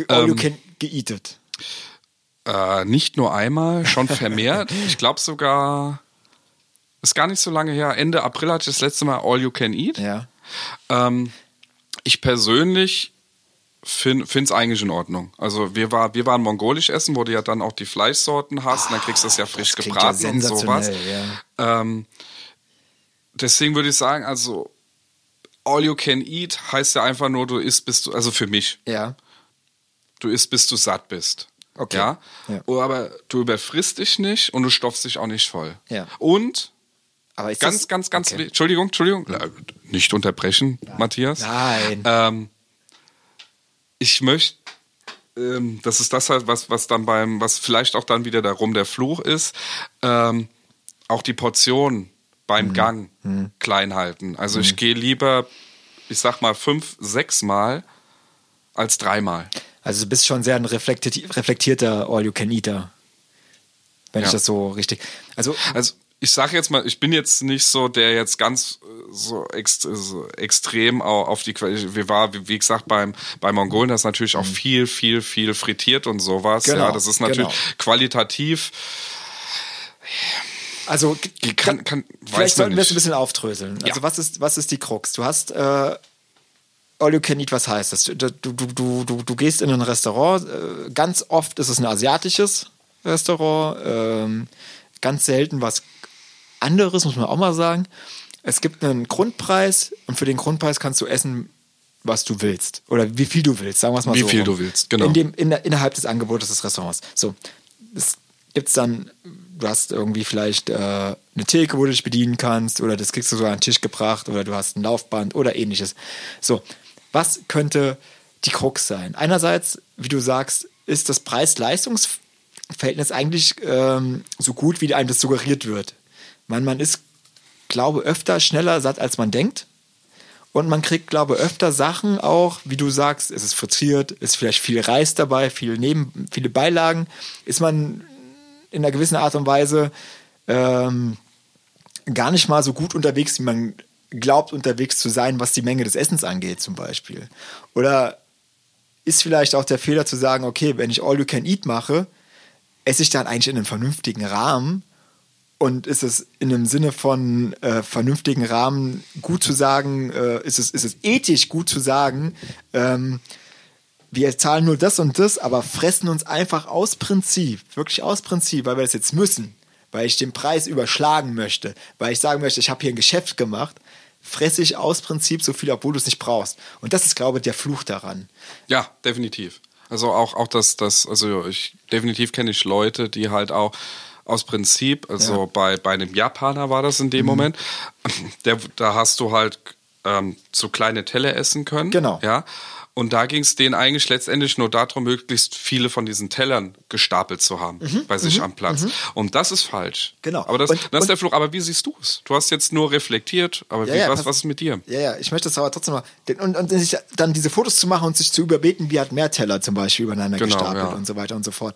all you Ähm, can geeatet? Äh, nicht nur einmal, schon vermehrt. <laughs> ich glaube sogar, ist gar nicht so lange her. Ende April hatte ich das letzte Mal All You Can Eat. Ja. Ähm, ich persönlich finde es eigentlich in Ordnung. Also wir, war, wir waren mongolisch essen, wo du ja dann auch die Fleischsorten hast und dann kriegst du das ja frisch das gebraten ja und sowas. ja. Ähm, deswegen würde ich sagen, also All You Can Eat heißt ja einfach nur, du isst, bis du, also für mich, Ja. du isst, bis du satt bist. Okay. Ja? Ja. Oh, aber du überfrisst dich nicht und du stopfst dich auch nicht voll. Ja. Und ganz, das, ganz, ganz, okay. Entschuldigung, Entschuldigung, äh, nicht unterbrechen, Matthias. Nein. Ähm, ich möchte, ähm, das ist das halt, was, was dann beim, was vielleicht auch dann wieder darum der Fluch ist, ähm, auch die Portion Mhm. beim Gang klein halten. Also ich gehe lieber, ich sag mal, fünf, sechs Mal als dreimal. Also du bist schon sehr ein reflekti- reflektierter All-You-Can-Eater. Wenn ich Ja. das so richtig. Also, Also ich sage jetzt mal, ich bin jetzt nicht so, der jetzt ganz äh, so, ext so extrem au- auf die Qualität. Wir war, wie, gesagt, beim bei Mongolen das ist natürlich auch viel, viel, viel frittiert und sowas. Mhm. Genau, ja, das ist natürlich genau. qualitativ. also Kann, kann, vielleicht sollten wir es ein bisschen aufdröseln. Also Ja. was ist, was ist die Krux? Du hast äh, All You Can Eat, was heißt das? Du, du, du, du, du gehst in ein Restaurant, äh, ganz oft ist es ein asiatisches Restaurant, ähm, ganz selten was anderes, muss man auch mal sagen. Es gibt einen Grundpreis und für den Grundpreis kannst du essen, was du willst. Oder wie viel du willst, sagen wir es mal Wie so. viel rum. du willst, genau. In dem, in, innerhalb des Angebotes des Restaurants. So. Es gibt's dann, du hast irgendwie vielleicht äh, eine Theke, wo du dich bedienen kannst, oder das kriegst du so an den Tisch gebracht, oder du hast ein Laufband oder ähnliches. So, was könnte die Krux sein? Einerseits, wie du sagst, ist das Preis-Leistungs-Verhältnis eigentlich ähm, so gut, wie einem das suggeriert wird. Man, man ist, glaube öfter schneller satt, als man denkt. Und man kriegt, glaube öfter Sachen auch, wie du sagst, es ist frittiert, ist vielleicht viel Reis dabei, viel neben, viele Beilagen. Ist man in einer gewissen Art und Weise ähm, gar nicht mal so gut unterwegs, wie man glaubt, unterwegs zu sein, was die Menge des Essens angeht, zum Beispiel. Oder ist vielleicht auch der Fehler zu sagen, okay, wenn ich All You Can Eat mache, esse ich dann eigentlich in einem vernünftigen Rahmen und ist es in einem Sinne von äh, vernünftigen Rahmen gut zu sagen, äh, ist, es, ist es ethisch gut zu sagen, ähm, wir zahlen nur das und das, aber fressen uns einfach aus Prinzip, wirklich aus Prinzip, weil wir das jetzt müssen, weil ich den Preis überschlagen möchte, weil ich sagen möchte, ich habe hier ein Geschäft gemacht, fresse ich aus Prinzip so viel, obwohl du es nicht brauchst. Und das ist, glaube ich, der Fluch daran. Ja, definitiv. Also auch, auch das, das, also ich definitiv kenne ich Leute, die halt auch aus Prinzip, also Ja. bei, bei einem Japaner war das in Mhm. dem Moment, der, da hast du halt ähm, so kleine Teller essen können. Genau. Ja. Und da ging es denen eigentlich letztendlich nur darum, möglichst viele von diesen Tellern gestapelt zu haben bei sich am Platz. Und das ist falsch. Mhm. Genau. Aber das, Und- das ist und- der Fluch. Aber wie siehst du es? Du hast jetzt nur reflektiert, aber Ja, wie, ja, was, was ist mit dir? Ja, ja, ich möchte das aber trotzdem mal. Und, und sich dann diese Fotos zu machen und sich zu überbeten, wie hat mehr Teller zum Beispiel übereinander Genau, gestapelt ja. und so weiter und so fort.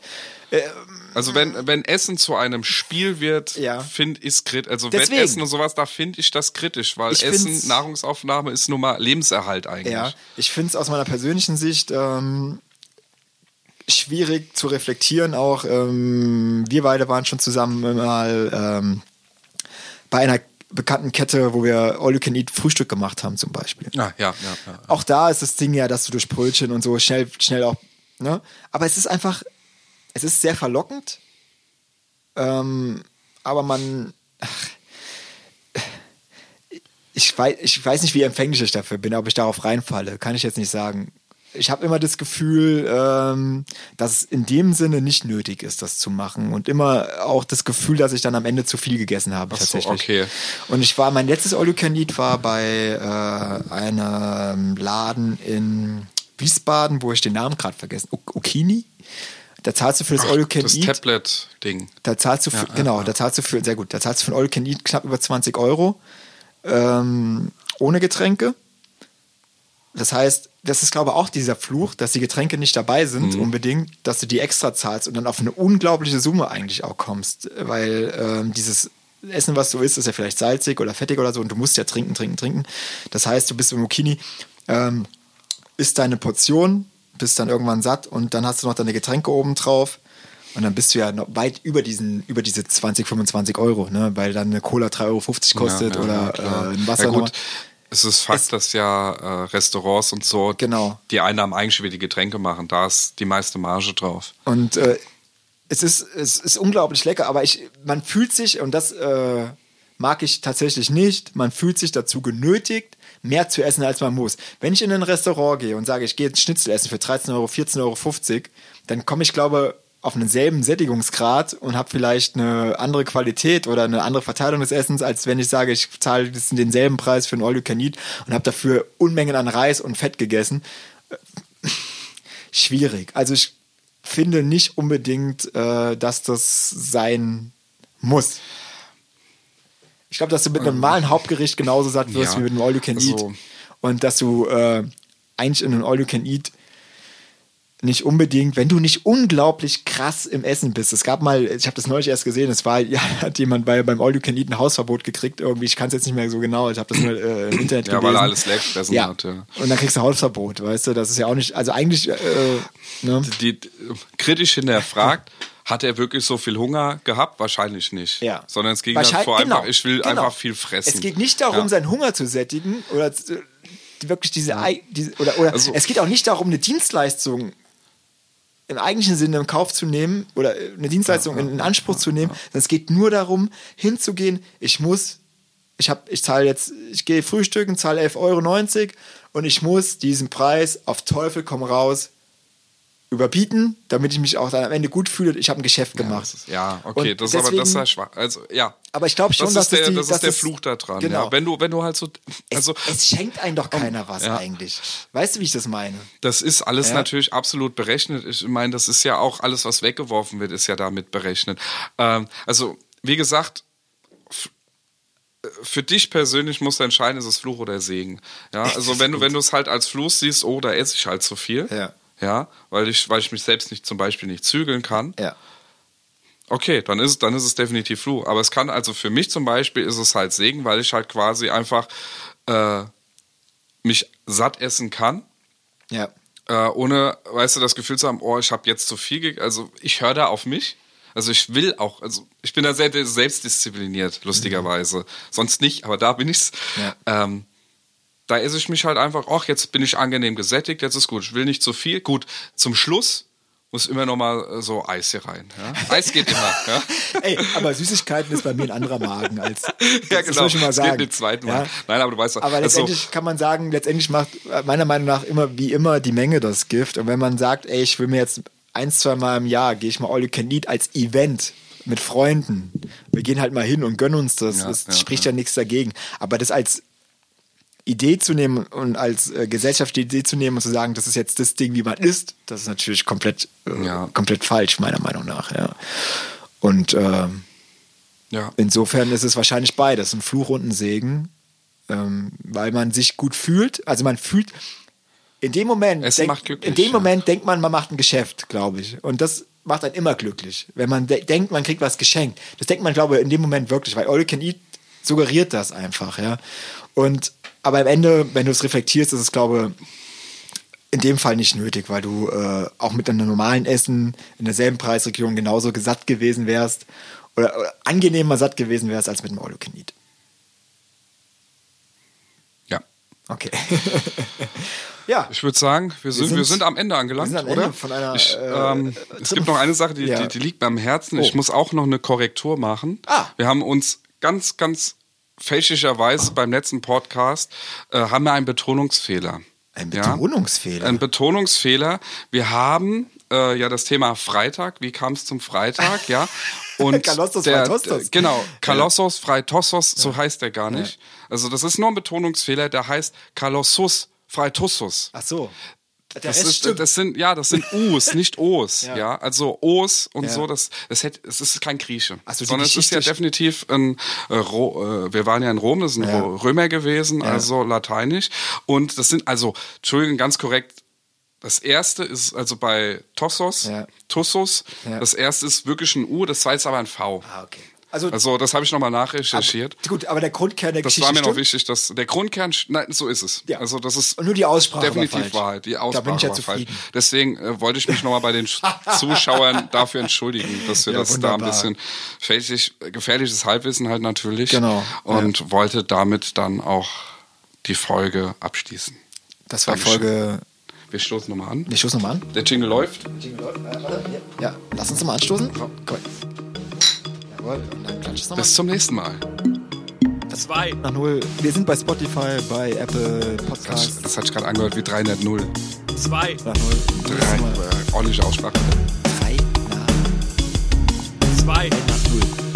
Also wenn, wenn Essen zu einem Spiel wird, Ja. finde ich kritisch. Also Deswegen. Wettessen und sowas, da finde ich das kritisch, weil Ich Essen, Nahrungsaufnahme ist nun mal Lebenserhalt eigentlich. Ja, ich finde es aus meiner persönlichen Sicht ähm, schwierig zu reflektieren. Auch ähm, wir beide waren schon zusammen mal ähm, bei einer bekannten Kette, wo wir All You Can Eat Frühstück gemacht haben zum Beispiel. Ja, ja, ja. ja. Auch da ist das Ding ja, dass du durch Brötchen und so schnell, schnell auch, ne? Aber es ist einfach, es ist sehr verlockend. Ähm, aber man, ach, ich weiß, ich weiß nicht, wie empfänglich ich dafür bin, ob ich darauf reinfalle, kann ich jetzt nicht sagen. Ich habe immer das Gefühl, ähm, dass es in dem Sinne nicht nötig ist, das zu machen. Und immer auch das Gefühl, dass ich dann am Ende zu viel gegessen habe. Ach so, tatsächlich. okay. Und ich war, mein letztes All You Can Eat war bei äh, einem Laden in Wiesbaden, wo ich den Namen gerade vergessen O- Okini? Da zahlst du für das All You Can das Eat. Tablet-Ding. Da zahlst du für, Ja, genau, ja. da zahlst du für, sehr gut, da zahlst du für ein All You Can Eat knapp über 20 Euro. Ähm, ohne Getränke. Das heißt, das ist, glaube ich, auch dieser Fluch, dass die Getränke nicht dabei sind, Mhm. unbedingt, dass du die extra zahlst und dann auf eine unglaubliche Summe eigentlich auch kommst. Weil ähm, dieses Essen, was du isst, ist ja vielleicht salzig oder fettig oder so und du musst ja trinken, trinken, trinken. Das heißt, du bist im Mokini, ähm, isst deine Portion, bist dann irgendwann satt und dann hast du noch deine Getränke oben drauf. Und dann bist du ja noch weit über diesen, über diese 20, 25 Euro, ne? Weil dann eine Cola 3,50 Euro kostet Ja, ja, oder ja, äh, ein Wasser. Ja, gut. Es ist Fakt, dass ja äh, Restaurants und so Genau. die Einnahmen eigentlich wieder die Getränke machen. Da ist die meiste Marge drauf. Und äh, es, ist, es ist unglaublich lecker, aber ich, man fühlt sich, und das äh, mag ich tatsächlich nicht, man fühlt sich dazu genötigt, mehr zu essen, als man muss. Wenn ich in ein Restaurant gehe und sage, ich gehe jetzt Schnitzel essen für 13 Euro, 14,50 Euro, dann komme ich, glaube auf denselben Sättigungsgrad und habe vielleicht eine andere Qualität oder eine andere Verteilung des Essens, als wenn ich sage, ich zahle denselben Preis für ein All You Can Eat und habe dafür Unmengen an Reis und Fett gegessen schwierig. Also ich finde nicht unbedingt, äh, dass das sein muss. Ich glaube, dass du mit einem normalen Hauptgericht genauso satt wirst Ja, wie mit einem All You Can Eat. also- Und dass du äh, eigentlich in einem All You Can Eat nicht unbedingt, wenn du nicht unglaublich krass im Essen bist. Es gab mal, ich habe das neulich erst gesehen, es war, <laughs> ja, hat jemand bei, beim All You Can Eat ein Hausverbot gekriegt irgendwie. Ich kann es jetzt nicht mehr so genau, ich habe das nur äh, im Internet Ja, gelesen. weil er alles leer gefressen ja. hat. Ja. Und dann kriegst du Hausverbot, weißt du, das ist ja auch nicht, also eigentlich, äh, ne? Die, die, kritisch hinterfragt, hat er wirklich so viel Hunger gehabt? Wahrscheinlich nicht. Ja. Sondern es ging Wahrscheinlich- vor einfach, genau, ich will genau. einfach viel fressen. Es geht nicht darum, Ja. seinen Hunger zu sättigen oder zu- wirklich diese, diese oder, oder Also- es geht auch nicht darum, eine Dienstleistung im eigentlichen Sinne in Kauf zu nehmen oder eine Dienstleistung in, in Anspruch zu nehmen. Es geht nur darum, hinzugehen, ich muss, ich habe, ich zahle jetzt, ich gehe frühstücken, zahle 11,90 Euro und ich muss diesen Preis auf Teufel komm raus überbieten, damit ich mich auch dann am Ende gut fühle. Ich habe ein Geschäft Ja, gemacht. das ist, ja, okay, Und das ist aber das ist ja deswegen- schwach. Also ja. Aber ich glaube schon, das dass der, das die- das ist der Fluch da dran. Genau. Ja. Wenn du, wenn du halt so, also es, es schenkt einem doch keiner was ja. eigentlich. Weißt du, wie ich das meine? Das ist alles Ja. natürlich absolut berechnet. Ich meine, das ist ja auch alles, was weggeworfen wird, ist ja damit berechnet. Ähm, also, wie gesagt, f- für dich persönlich musst du entscheiden, ist es Fluch oder Segen. Ja, also wenn du, wenn du es halt als Fluch siehst, oh, da esse ich halt zu viel. Ja. Ja, weil ich, weil ich mich selbst nicht zum Beispiel nicht zügeln kann. Ja. Okay, dann ist, dann ist es definitiv Fluch. Aber es kann also für mich zum Beispiel ist es halt Segen, weil ich halt quasi einfach äh, mich satt essen kann Ja. äh, ohne, weißt du, das Gefühl zu haben, oh, ich habe jetzt zu viel, also ich höre da auf mich. Also ich will auch, also ich bin da sehr selbstdiszipliniert, lustigerweise. Sonst nicht, aber da bin ich's. Ja. Ähm, da esse ich mich halt einfach, ach, jetzt bin ich angenehm gesättigt, jetzt ist gut. Ich will nicht zu viel. Gut, zum Schluss muss immer noch mal äh, so Eis hier rein. Ja? <laughs> Eis geht immer. ja? Ey, aber Süßigkeiten ist bei mir ein anderer Magen als. <laughs> Ja, das genau. muss ich mal Es sagen. geht den zweiten Mal. Ja? Nein, aber du weißt doch. Aber also, letztendlich kann man sagen, letztendlich macht meiner Meinung nach immer wie immer die Menge das Gift. Und wenn man sagt, ey, ich will mir jetzt ein, zwei Mal im Jahr, gehe ich mal All You Can Eat als Event mit Freunden. Wir gehen halt mal hin und gönnen uns das. Ja, das ja, spricht ja. nichts dagegen. Aber das als Idee zu nehmen und als äh, Gesellschaft die Idee zu nehmen und zu sagen, das ist jetzt das Ding, wie man isst, das ist natürlich komplett, äh, Ja. komplett falsch, meiner Meinung nach. Ja. Und ähm, ja. Insofern ist es wahrscheinlich beides, ein Fluch und ein Segen, ähm, weil man sich gut fühlt. Also man fühlt in dem Moment, Es denk- macht glücklich, in dem. Moment denkt man, man macht ein Geschäft, glaube ich. Und das macht einen immer glücklich, wenn man de denkt, man kriegt was geschenkt. Das denkt man, glaube ich, in dem Moment wirklich, weil All You Can Eat suggeriert das einfach, ja. Und aber am Ende, wenn du es reflektierst, ist es, glaube ich, in dem Fall nicht nötig, weil du äh, auch mit einem normalen Essen in derselben Preisregion genauso satt gewesen wärst oder, oder angenehmer satt gewesen wärst als mit einem All You ja. Okay. <laughs> ja. Ich würde sagen, wir sind, wir sind, sind- am Ende angelangt, wir sind am oder? Ende von einer, ich, äh, ähm, äh, es gibt noch eine Sache, die, Ja. die, die liegt mir am Herzen. Oh. Ich muss auch noch eine Korrektur machen. Ah. Wir haben uns ganz, ganz fälschlicherweise beim letzten Podcast äh, haben wir einen Betonungsfehler. Ein Ja? Betonungsfehler. Ein Betonungsfehler. Wir haben äh, ja das Thema Freitag. Wie kam es zum Freitag? Ja. <laughs> Und Kalossos der- Freitostos. Genau, Kalossos Freitossos, so heißt der gar nicht. Also das ist nur ein Betonungsfehler, der heißt Kalossus Freitossus. Ach so. Der Das, ist, stimmt. das sind ja, das sind U's, <laughs> nicht O's, Ja. ja. Also O's und Ja. so, das, das hätte, es ist kein Grieche, Ach so, die sondern es ist ja Geschichte- definitiv ein, äh, Ro, äh, wir waren ja in Rom, das ein Ja. Römer gewesen, also lateinisch. Und das sind also, Entschuldigung, ganz korrekt. Das erste ist also bei Tossos. Ja. Das erste ist wirklich ein U, das zweite ist aber ein V. Ah, okay. Also- Also, das habe ich nochmal nachrecherchiert. Gut, aber der Grundkern der Das Geschichte war mir noch wichtig, dass der Grundkern, nein, so ist es. Ja. Also das ist Und nur die Aussprache war definitiv falsch. Wahrheit. Die Aussprache Da bin ich ja war falsch. zufrieden. Deswegen äh, wollte ich mich nochmal bei den Sch- <laughs> Zuschauern dafür entschuldigen, dass wir Ja, das da ein wunderbar. bisschen gefährlich, gefährliches Halbwissen halt natürlich. Genau, Und wollte damit dann auch die Folge abschließen. Das war Dankeschön. Folge. Wir stoßen nochmal an. Wir stoßen nochmal an. Der Jingle läuft. Ja, lass uns nochmal anstoßen. Komm. Jawohl, und dann klatscht es nochmal. Bis zum nächsten Mal. Zwei nach null. Wir sind bei Spotify, bei Apple Podcasts. Das, das hat sich gerade angehört wie 300 0. Zwei nach null. Drei, äh, ordentliche Aussprache. Drei nach zwei nach null.